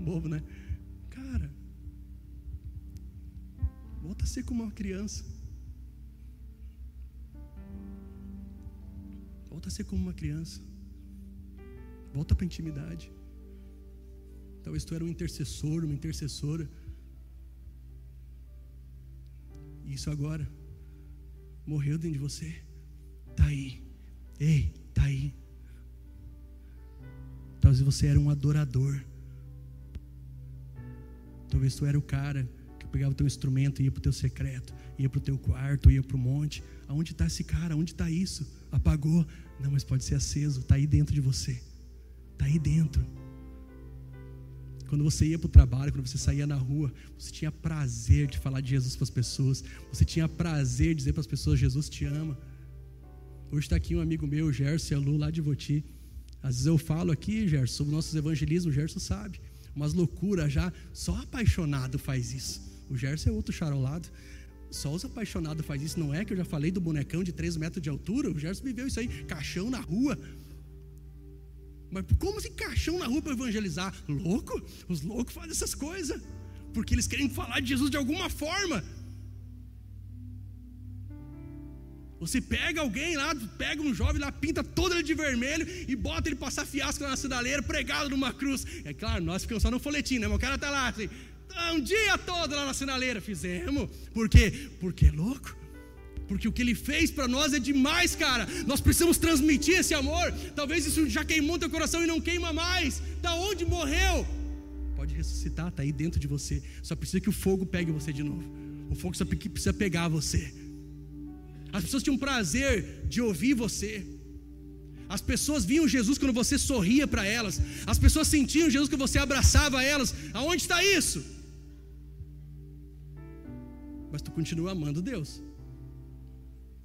bobo, né? Cara, volta a ser como uma criança. Volta a ser como uma criança. Volta para a intimidade. Talvez tu era um intercessor, uma intercessora. Isso agora morreu dentro de você. Tá aí. Ei, tá aí. Talvez você era um adorador. Talvez tu era o cara que pegava o teu instrumento e ia para o teu secreto, ia para o teu quarto, ia para o monte. Aonde está esse cara? Onde está isso? Apagou? Não, mas pode ser aceso. Está aí dentro de você. Está aí dentro. Quando você ia para o trabalho, quando você saía na rua, você tinha prazer de falar de Jesus para as pessoas. Você tinha prazer de dizer para as pessoas: Jesus te ama. Hoje está aqui um amigo meu, Gerson Alu, lá de Voti. Às vezes eu falo aqui, Gerson, sobre nossos evangelismos, o Gerson sabe. Umas loucuras já, só apaixonado faz isso. O Gerson é outro charolado. Só os apaixonados faz isso. Não é que eu já falei do bonecão de 3 metros de altura? O Gerson viveu isso aí, caixão na rua. Mas como assim caixão na rua para evangelizar? Louco? Os loucos fazem essas coisas. Porque eles querem falar de Jesus de alguma forma. Você pega alguém lá, pega um jovem lá, pinta todo ele de vermelho e bota ele passar fiasco na sinaleira, pregado numa cruz. É claro, nós ficamos só no folhetim, né? Mas o cara tá lá assim, um dia todo lá na sinaleira. Fizemos. Por quê? Porque é louco. Porque o que ele fez para nós é demais, cara. Nós precisamos transmitir esse amor. Talvez isso já queimou teu coração e não queima mais. Da onde morreu? Pode ressuscitar, tá aí dentro de você. Só precisa que o fogo pegue você de novo. O fogo só precisa pegar você. As pessoas tinham prazer de ouvir você. As pessoas viam Jesus quando você sorria para elas. As pessoas sentiam Jesus quando você abraçava elas. Aonde está isso? Mas tu continua amando Deus.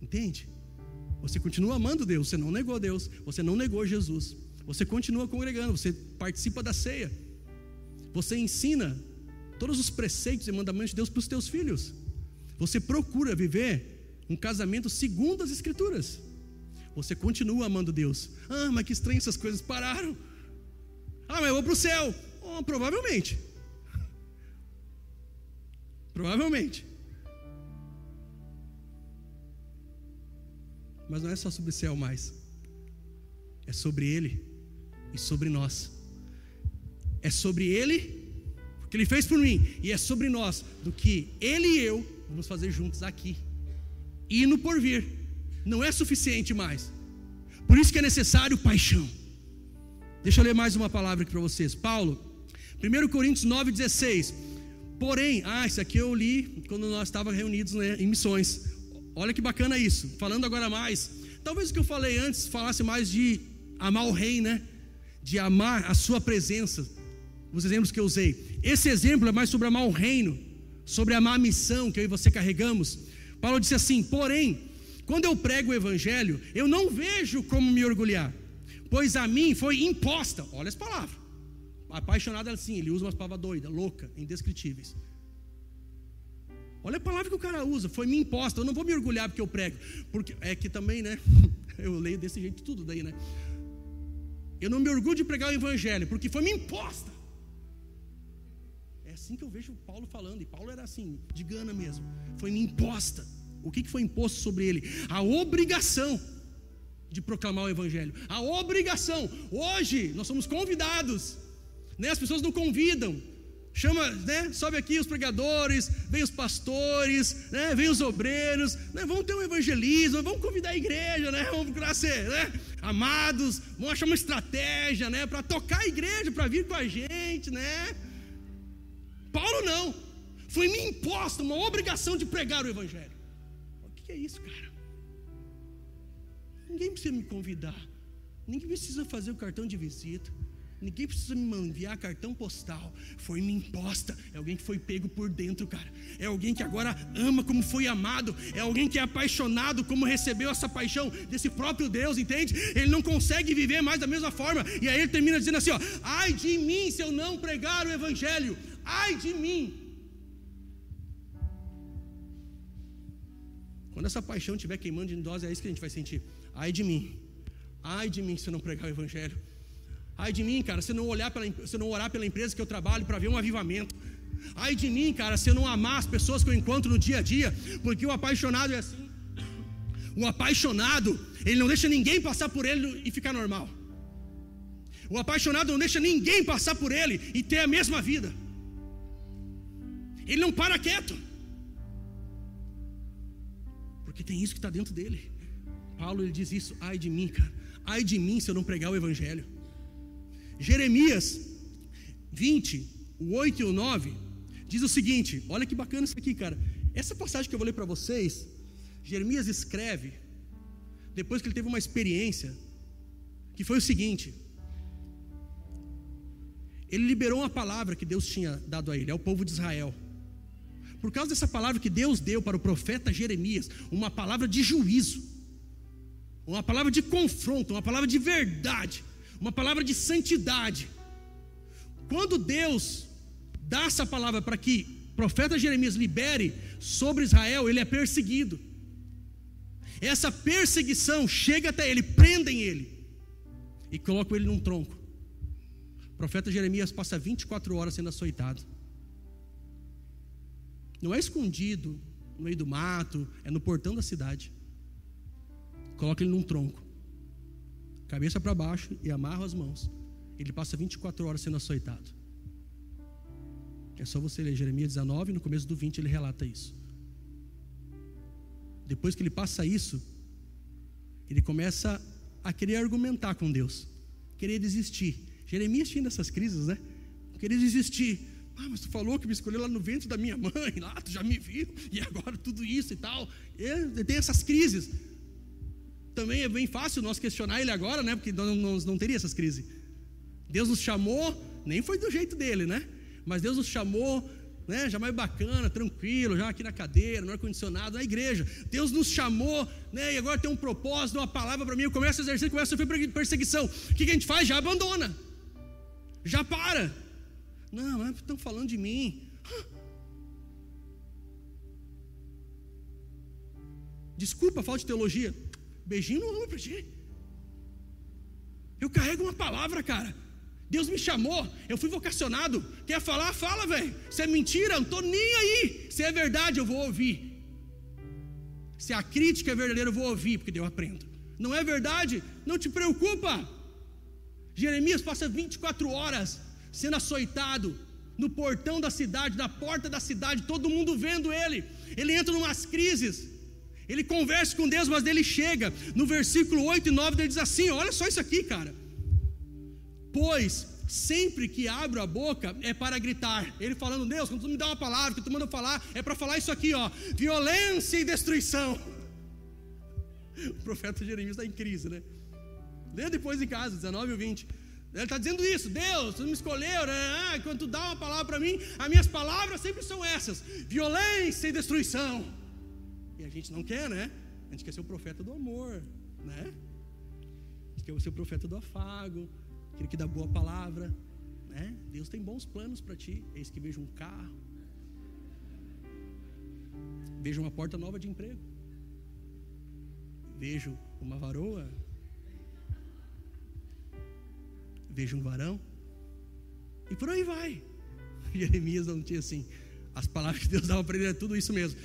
Entende? Você continua amando Deus, você não negou Deus, você não negou Jesus. Você continua congregando, você participa da ceia. Você ensina todos os preceitos e mandamentos de Deus para os teus filhos. Você procura viver um casamento segundo as Escrituras. Você continua amando Deus. Ah, mas que estranho essas coisas pararam. Ah, mas eu vou para o céu. Oh, provavelmente. Provavelmente. Mas não é só sobre o céu mais. É sobre Ele e sobre nós. É sobre Ele, o que Ele fez por mim, e é sobre nós, do que Ele e eu vamos fazer juntos aqui. E no porvir. Não é suficiente mais. Por isso que é necessário paixão. Deixa eu ler mais uma palavra aqui para vocês. Paulo, 1 Coríntios 9,16. Porém, ah, isso aqui eu li quando nós estávamos reunidos né, em missões. Olha que bacana isso. Falando agora mais, talvez o que eu falei antes falasse mais de amar o rei, né? De amar a sua presença. Os exemplos que eu usei. Esse exemplo é mais sobre amar o reino, sobre amar a missão que eu e você carregamos. Paulo disse assim: "Porém, quando eu prego o evangelho, eu não vejo como me orgulhar, pois a mim foi imposta". Olha as palavras. Apaixonado assim, ele usa umas palavras doidas, louca, indescritíveis. Olha a palavra que o cara usa, foi me imposta. Eu não vou me orgulhar porque eu prego. Porque é que também, né? Eu leio desse jeito tudo daí, né? Eu não me orgulho de pregar o evangelho, porque foi me imposta. É assim que eu vejo Paulo falando, e Paulo era assim, de gana mesmo. Foi me imposta. O que foi imposto sobre ele? A obrigação de proclamar o evangelho. A obrigação. Hoje nós somos convidados. Né? As pessoas não convidam. Chama, né? Sobe aqui os pregadores, vem os pastores, né? Vem os obreiros, né? Vamos ter um evangelismo, vamos convidar a igreja, né? Vamos procurar ser, né? Amados, vamos achar uma estratégia, né? Para tocar a igreja, para vir com a gente, né? Paulo não, foi me imposta uma obrigação de pregar o evangelho. O que é isso, cara? Ninguém precisa me convidar, ninguém precisa fazer o cartão de visita. Ninguém precisa me enviar cartão postal. Foi me imposta. É alguém que foi pego por dentro, cara. É alguém que agora ama como foi amado. É alguém que é apaixonado como recebeu essa paixão desse próprio Deus, entende? Ele não consegue viver mais da mesma forma. E aí ele termina dizendo assim: ó, ai de mim se eu não pregar o evangelho. Ai de mim. Quando essa paixão estiver queimando em nós, é isso que a gente vai sentir. Ai de mim. Ai de mim se eu não pregar o evangelho. Ai de mim, cara, se não olhar pela, se não orar pela empresa que eu trabalho para ver um avivamento. Ai de mim, cara, se eu não amar as pessoas que eu encontro no dia a dia, porque o apaixonado é assim. O apaixonado, ele não deixa ninguém passar por ele e ficar normal. O apaixonado não deixa ninguém passar por ele e ter a mesma vida. Ele não para quieto. Porque tem isso que está dentro dele. Paulo ele diz isso, ai de mim, cara. Ai de mim se eu não pregar o evangelho. Jeremias 20, o 8 e o 9, diz o seguinte: olha que bacana isso aqui, cara. Essa passagem que eu vou ler para vocês, Jeremias escreve, depois que ele teve uma experiência, que foi o seguinte: ele liberou uma palavra que Deus tinha dado a ele, ao povo de Israel. Por causa dessa palavra que Deus deu para o profeta Jeremias, uma palavra de juízo, uma palavra de confronto, uma palavra de verdade, uma palavra de santidade. Quando Deus dá essa palavra para que o profeta Jeremias libere sobre Israel, ele é perseguido. Essa perseguição chega até ele, prendem ele e colocam ele num tronco. O profeta Jeremias passa 24 horas sendo açoitado. Não é escondido no meio do mato, é no portão da cidade. Coloca ele num tronco, cabeça para baixo e amarra as mãos. Ele passa 24 horas sendo açoitado. É só você ler Jeremias 19, no começo do 20 ele relata isso. Depois que ele passa isso, ele começa a querer argumentar com Deus, querer desistir. Jeremias tinha essas crises, né? Querer desistir. Ah, mas tu falou que me escolheu lá no ventre da minha mãe, lá tu já me viu, e agora tudo isso e tal. Ele tem essas crises. Também é bem fácil nós questionar ele agora, né? Porque nós não, não teria essas crises. Deus nos chamou, nem foi do jeito dele, né? Mas Deus nos chamou né, já mais bacana, tranquilo, já aqui na cadeira, no ar-condicionado, na igreja. Deus nos chamou, né, e agora tem um propósito, uma palavra para mim. Eu começo a exercer, começo a sofrer perseguição. O que, a gente faz? Já abandona, já para. Não, mas estão falando de mim. Desculpa a falta de teologia. Beijinho não amo para ti. Eu carrego uma palavra, cara. Deus me chamou, eu fui vocacionado. Quer falar? Fala, velho. Se é mentira, não estou nem aí. Se é verdade, eu vou ouvir. Se a crítica é verdadeira, eu vou ouvir, porque eu aprendo. Não é verdade? Não te preocupa. Jeremias passa 24 horas sendo açoitado no portão da cidade, na porta da cidade, todo mundo vendo ele. Ele entra em umas crises. Ele conversa com Deus, mas ele chega. No versículo 8 e 9, ele diz assim: Olha só isso aqui, cara. Pois sempre que abro a boca é para gritar. Ele falando, Deus, quando tu me dá uma palavra, que tu manda falar, é para falar isso aqui, ó, violência e destruição. O profeta Jeremias está em crise, né? Lê depois em casa, 19 e 20. Ele está dizendo isso, Deus, tu me escolheu, né? ah, quando tu dá uma palavra para mim, as minhas palavras sempre são essas: violência e destruição. A gente não quer, né? A gente quer ser o profeta do amor, né? A gente quer ser o profeta do afago, aquele que dá boa palavra, né? Deus tem bons planos para ti. Eis que vejo um carro, vejo uma porta nova de emprego, vejo uma varoa, vejo um varão, e por aí vai. Jeremias não tinha assim. As palavras que Deus dava para ele é tudo isso mesmo.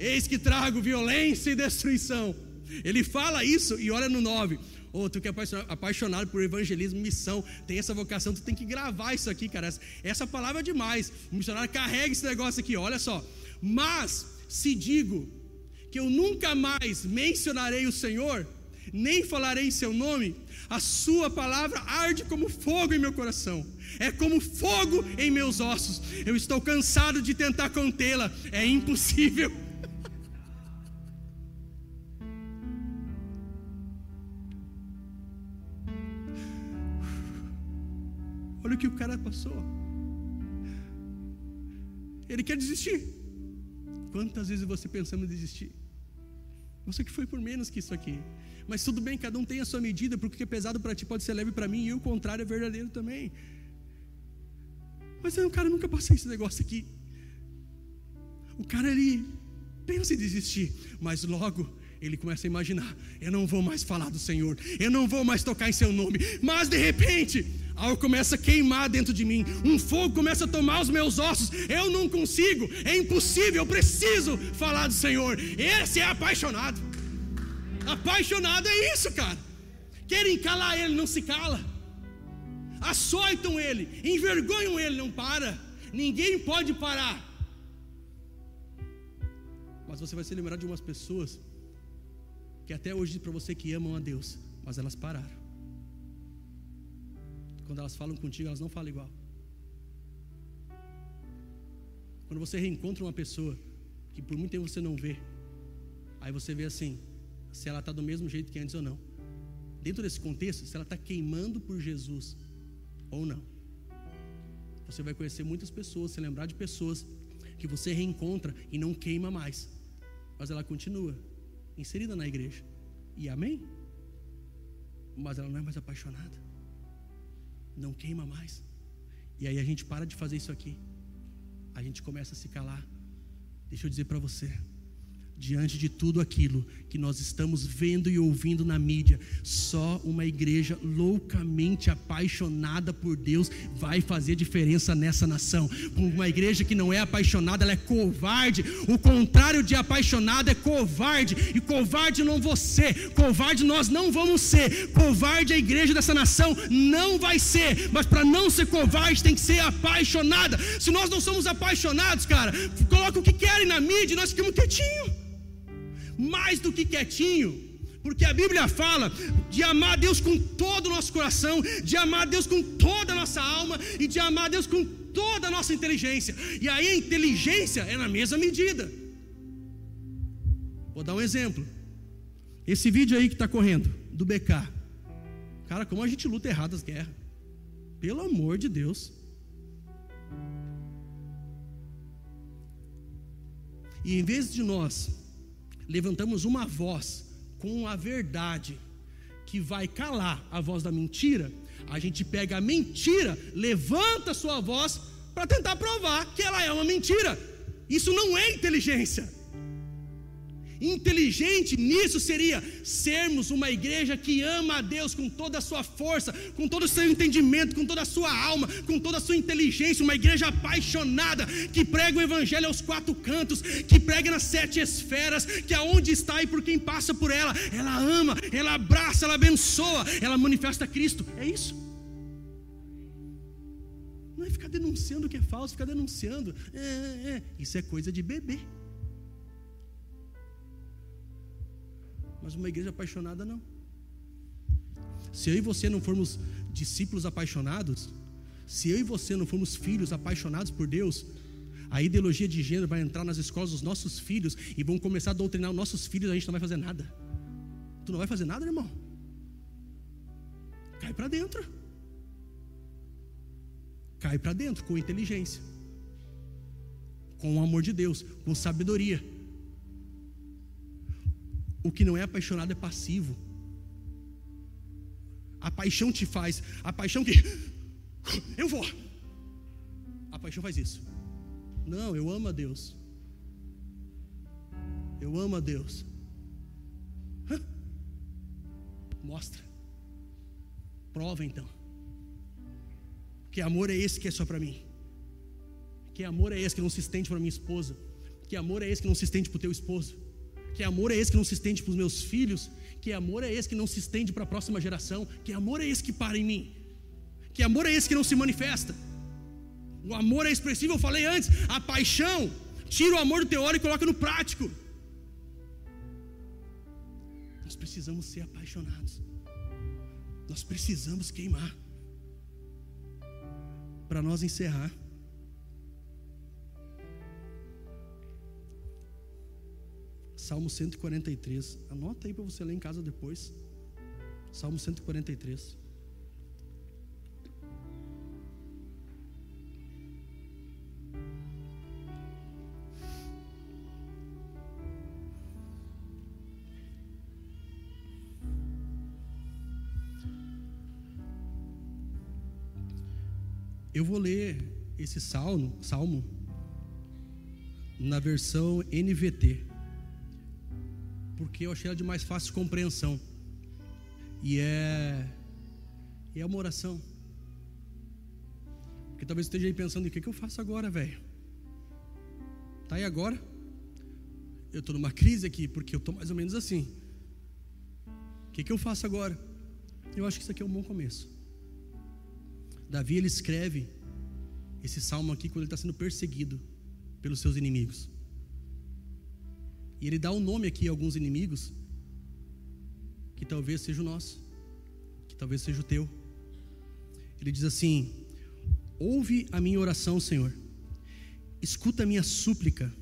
Eis que trago violência e destruição. Ele fala isso e olha no 9. Ou oh, tu que é apaixonado por evangelismo, missão, tem essa vocação, tu tem que gravar isso aqui, cara. Essa palavra é demais. O missionário carrega esse negócio aqui, olha só. Mas se digo que eu nunca mais mencionarei o Senhor, nem falarei seu nome, a sua palavra arde como fogo em meu coração, é como fogo em meus ossos. Eu estou cansado de tentar contê-la, é impossível. Que o cara passou. Ele quer desistir. Quantas vezes você pensando em desistir? Você que foi por menos que isso aqui. Mas tudo bem, cada um tem a sua medida, porque o que é pesado para ti pode ser leve para mim, e o contrário é verdadeiro também. Mas o cara nunca passei esse negócio aqui. O cara ele pensa em desistir, mas logo ele começa a imaginar: eu não vou mais falar do Senhor, eu não vou mais tocar em seu nome, mas de repente algo começa a queimar dentro de mim, um fogo começa a tomar os meus ossos. Eu não consigo, é impossível, eu preciso falar do Senhor. Esse é apaixonado. Apaixonado é isso, cara. Querem calar ele, não se cala. Açoitam ele, envergonham ele, não para. Ninguém pode parar. Mas você vai se lembrar de umas pessoas que até hoje para você que amam a Deus, mas elas pararam. Quando elas falam contigo, elas não falam igual. Quando você reencontra uma pessoa que por muito tempo você não vê, aí você vê assim, se ela está do mesmo jeito que antes ou não. Dentro desse contexto, se ela está queimando por Jesus ou não. Você vai conhecer muitas pessoas, se lembrar de pessoas que você reencontra e não queima mais, mas ela continua inserida na igreja. E amém? Mas ela não é mais apaixonada não queima mais. E aí a gente para de fazer isso aqui. A gente começa a se calar. Deixa eu dizer para você, diante de tudo aquilo que nós estamos vendo e ouvindo na mídia, só uma igreja loucamente apaixonada por Deus vai fazer diferença nessa nação. Uma igreja que não é apaixonada, ela é covarde. O contrário de apaixonada é covarde, e covarde não você, covarde nós não vamos ser. Covarde a igreja dessa nação não vai ser, mas para não ser covarde tem que ser apaixonada. Se nós não somos apaixonados, cara, coloca o que querem na mídia e nós ficamos quietinhos mais do que quietinho, porque a Bíblia fala de amar Deus com todo o nosso coração, de amar Deus com toda a nossa alma e de amar Deus com toda a nossa inteligência. E aí a inteligência é na mesma medida. Vou dar um exemplo. Esse vídeo aí que está correndo, do BK. Cara, como a gente luta errado as guerras. Pelo amor de Deus. E em vez de nós levantamos uma voz com a verdade que vai calar a voz da mentira, a gente pega a mentira, levanta a sua voz para tentar provar que ela é uma mentira. Isso não é inteligência. Inteligente nisso seria sermos uma igreja que ama a Deus com toda a sua força, com todo o seu entendimento, com toda a sua alma, com toda a sua inteligência, uma igreja apaixonada, que prega o evangelho aos quatro cantos, que prega nas sete esferas, que aonde está e por quem passa por ela, ela ama, ela abraça, ela abençoa, ela manifesta Cristo. É isso. Não é ficar denunciando o que é falso, ficar denunciando. É, é, é. Isso é coisa de bebê. Mas uma igreja apaixonada não. Se eu e você não formos discípulos apaixonados, se eu e você não formos filhos apaixonados por Deus, a ideologia de gênero vai entrar nas escolas dos nossos filhos e vão começar a doutrinar os nossos filhos, a gente não vai fazer nada. Tu não vai fazer nada, irmão? Cai para dentro. Cai para dentro com inteligência, com o amor de Deus, com sabedoria. O que não é apaixonado é passivo. A paixão te faz, a paixão que eu vou. A paixão faz isso. Não, eu amo a Deus. Eu amo a Deus. Mostra. Prova então. Que amor é esse que é só para mim? Que amor é esse que não se estende para minha esposa? Que amor é esse que não se estende para o teu esposo? Que amor é esse que não se estende para os meus filhos? Que amor é esse que não se estende para a próxima geração? Que amor é esse que para em mim? Que amor é esse que não se manifesta? O amor é expressivo, eu falei antes. A paixão tira o amor do teórico e coloca no prático. Nós precisamos ser apaixonados. Nós precisamos queimar. Para nós encerrar. Salmo 143. Anota aí para você ler em casa depois. Salmo 143. Eu vou ler esse salmo, salmo na versão NVT. Porque eu achei ela de mais fácil compreensão. E é e é uma oração. Porque talvez esteja aí pensando, o que, que eu faço agora, velho? Tá aí agora? Eu estou numa crise aqui, porque eu estou mais ou menos assim. O que, que eu faço agora? Eu acho que isso aqui é um bom começo. Davi ele escreve esse salmo aqui quando ele está sendo perseguido pelos seus inimigos. E ele dá um nome aqui a alguns inimigos que talvez seja o nosso, que talvez seja o teu. Ele diz assim: Ouve a minha oração, Senhor, escuta a minha súplica,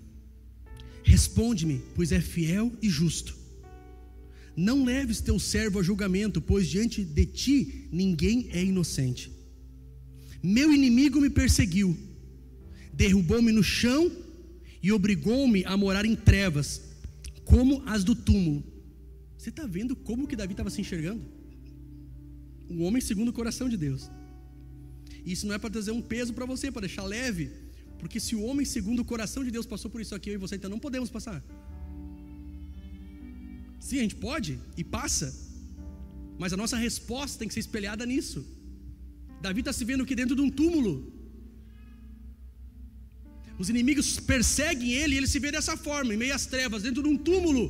responde-me, pois é fiel e justo. Não leves teu servo a julgamento, pois diante de ti ninguém é inocente. Meu inimigo me perseguiu, derrubou-me no chão e obrigou-me a morar em trevas, como as do túmulo. Você está vendo como que Davi estava se enxergando? Um homem segundo o coração de Deus. Isso não é para trazer um peso para você, para deixar leve. Porque se o homem segundo o coração de Deus passou por isso aqui, eu e você então não podemos passar. Sim, a gente pode e passa. Mas a nossa resposta tem que ser espelhada nisso. Davi está se vendo aqui dentro de um túmulo. Os inimigos perseguem ele e ele se vê dessa forma, em meio às trevas, dentro de um túmulo.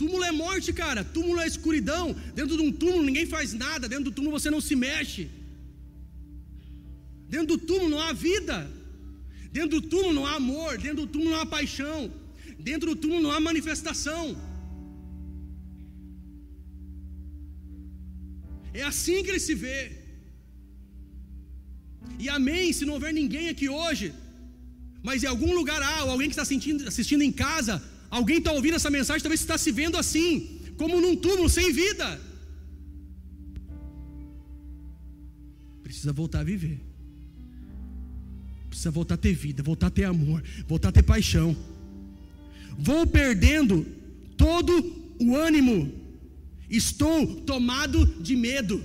Túmulo é morte, cara. Túmulo é escuridão. Dentro de um túmulo ninguém faz nada. Dentro do túmulo você não se mexe. Dentro do túmulo não há vida. Dentro do túmulo não há amor. Dentro do túmulo não há paixão. Dentro do túmulo não há manifestação. É assim que ele se vê. E amém, se não houver ninguém aqui hoje, mas em algum lugar há, ou alguém que está assistindo, assistindo em casa, alguém está ouvindo essa mensagem, talvez está se vendo assim, como num túmulo sem vida. Precisa voltar a viver. Precisa voltar a ter vida, voltar a ter amor, voltar a ter paixão. Vou perdendo todo o ânimo. Estou tomado de medo.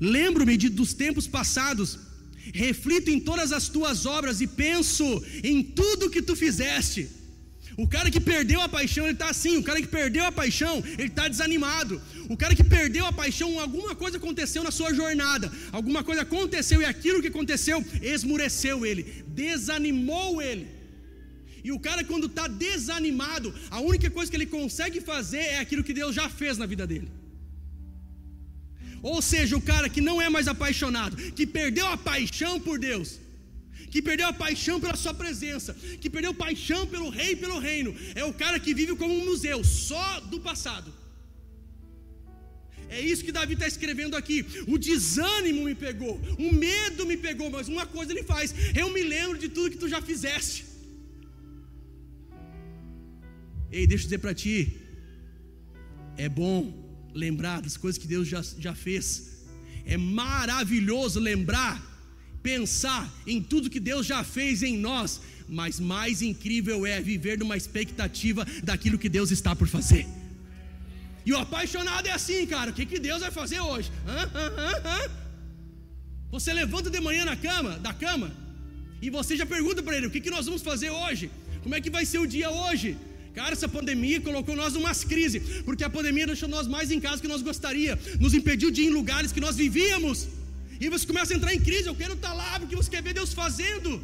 Lembro-me dos tempos passados. Reflito em todas as tuas obras e penso em tudo que tu fizeste. O cara que perdeu a paixão, ele está assim. O cara que perdeu a paixão, ele está desanimado. O cara que perdeu a paixão, alguma coisa aconteceu na sua jornada. Alguma coisa aconteceu e aquilo que aconteceu esmureceu ele, desanimou ele. E o cara, quando está desanimado, a única coisa que ele consegue fazer é aquilo que Deus já fez na vida dele. Ou seja, o cara que não é mais apaixonado, que perdeu a paixão por Deus, que perdeu a paixão pela sua presença, que perdeu paixão pelo rei e pelo reino, é o cara que vive como um museu, só do passado. É isso que Davi está escrevendo aqui. O desânimo me pegou, o medo me pegou, mas uma coisa ele faz: eu me lembro de tudo que tu já fizeste. Ei, deixa eu dizer para ti, é bom lembrar das coisas que Deus já, já fez, é maravilhoso lembrar pensar em tudo que Deus já fez em nós, mas mais incrível é viver numa expectativa daquilo que Deus está por fazer. E o apaixonado é assim, cara: o que, que Deus vai fazer hoje? Hã, hã, hã, você levanta de manhã na cama, da cama, e você já pergunta para ele: o que, que nós vamos fazer hoje? Como é que vai ser o dia hoje? Cara, essa pandemia colocou nós numa crise, porque a pandemia deixou nós mais em casa do que nós gostaria, nos impediu de ir em lugares que nós vivíamos. E você começa a entrar em crise. Eu quero estar lá porque você quer ver Deus fazendo.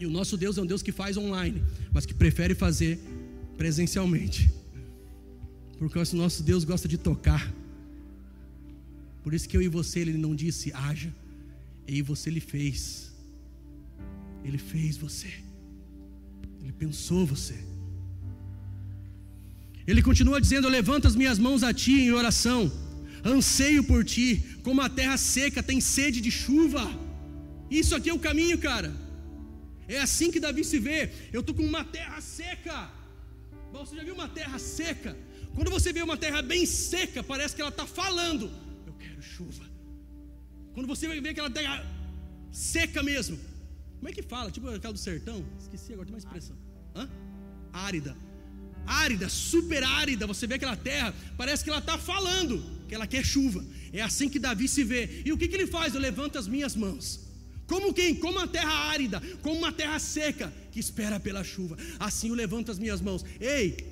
E o nosso Deus é um Deus que faz online, mas que prefere fazer presencialmente. Porque o nosso Deus gosta de tocar. Por isso que eu e você, ele não disse haja, e você ele fez. Ele fez você. Ele pensou você. Ele continua dizendo: Levanta as minhas mãos a ti em oração anseio por ti, como a terra seca tem sede de chuva. Isso aqui é o caminho, cara. É assim que Davi se vê. Eu estou com uma terra seca. Você já viu uma terra seca? Quando você vê uma terra bem seca, parece que ela está falando: Eu quero chuva. Quando você vê aquela terra seca mesmo, como é que fala? Tipo aquela do sertão? Esqueci agora, tem uma expressão. Hã? Árida. Árida, super árida. Você vê aquela terra, parece que ela está falando que ela quer chuva. É assim que Davi se vê. E o que, que ele faz? Eu levanto as minhas mãos. Como quem? Como uma terra árida, como uma terra seca que espera pela chuva. Assim eu levanto as minhas mãos. Ei,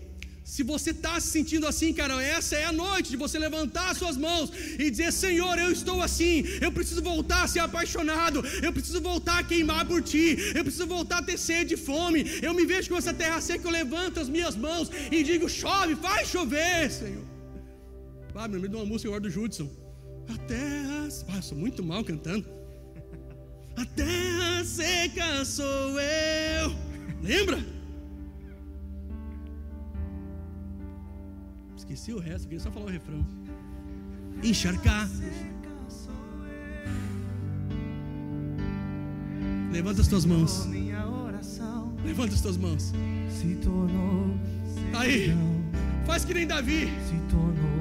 se você está se sentindo assim, cara, essa é a noite de você levantar as suas mãos e dizer: Senhor, eu estou assim, eu preciso voltar a ser apaixonado, eu preciso voltar a queimar por ti, eu preciso voltar a ter sede e fome. Eu me vejo com essa terra seca, eu levanto as minhas mãos e digo: Chove, faz chover, Senhor. Ah, me lembro de uma música agora do Judson. A terra. Ah, sou muito mal cantando. A terra seca sou eu. Lembra? Esqueci o resto, queria só falar o refrão. Encharcar. Levanta as tuas mãos. Levanta as tuas mãos. Aí, faz que nem Davi. se tornou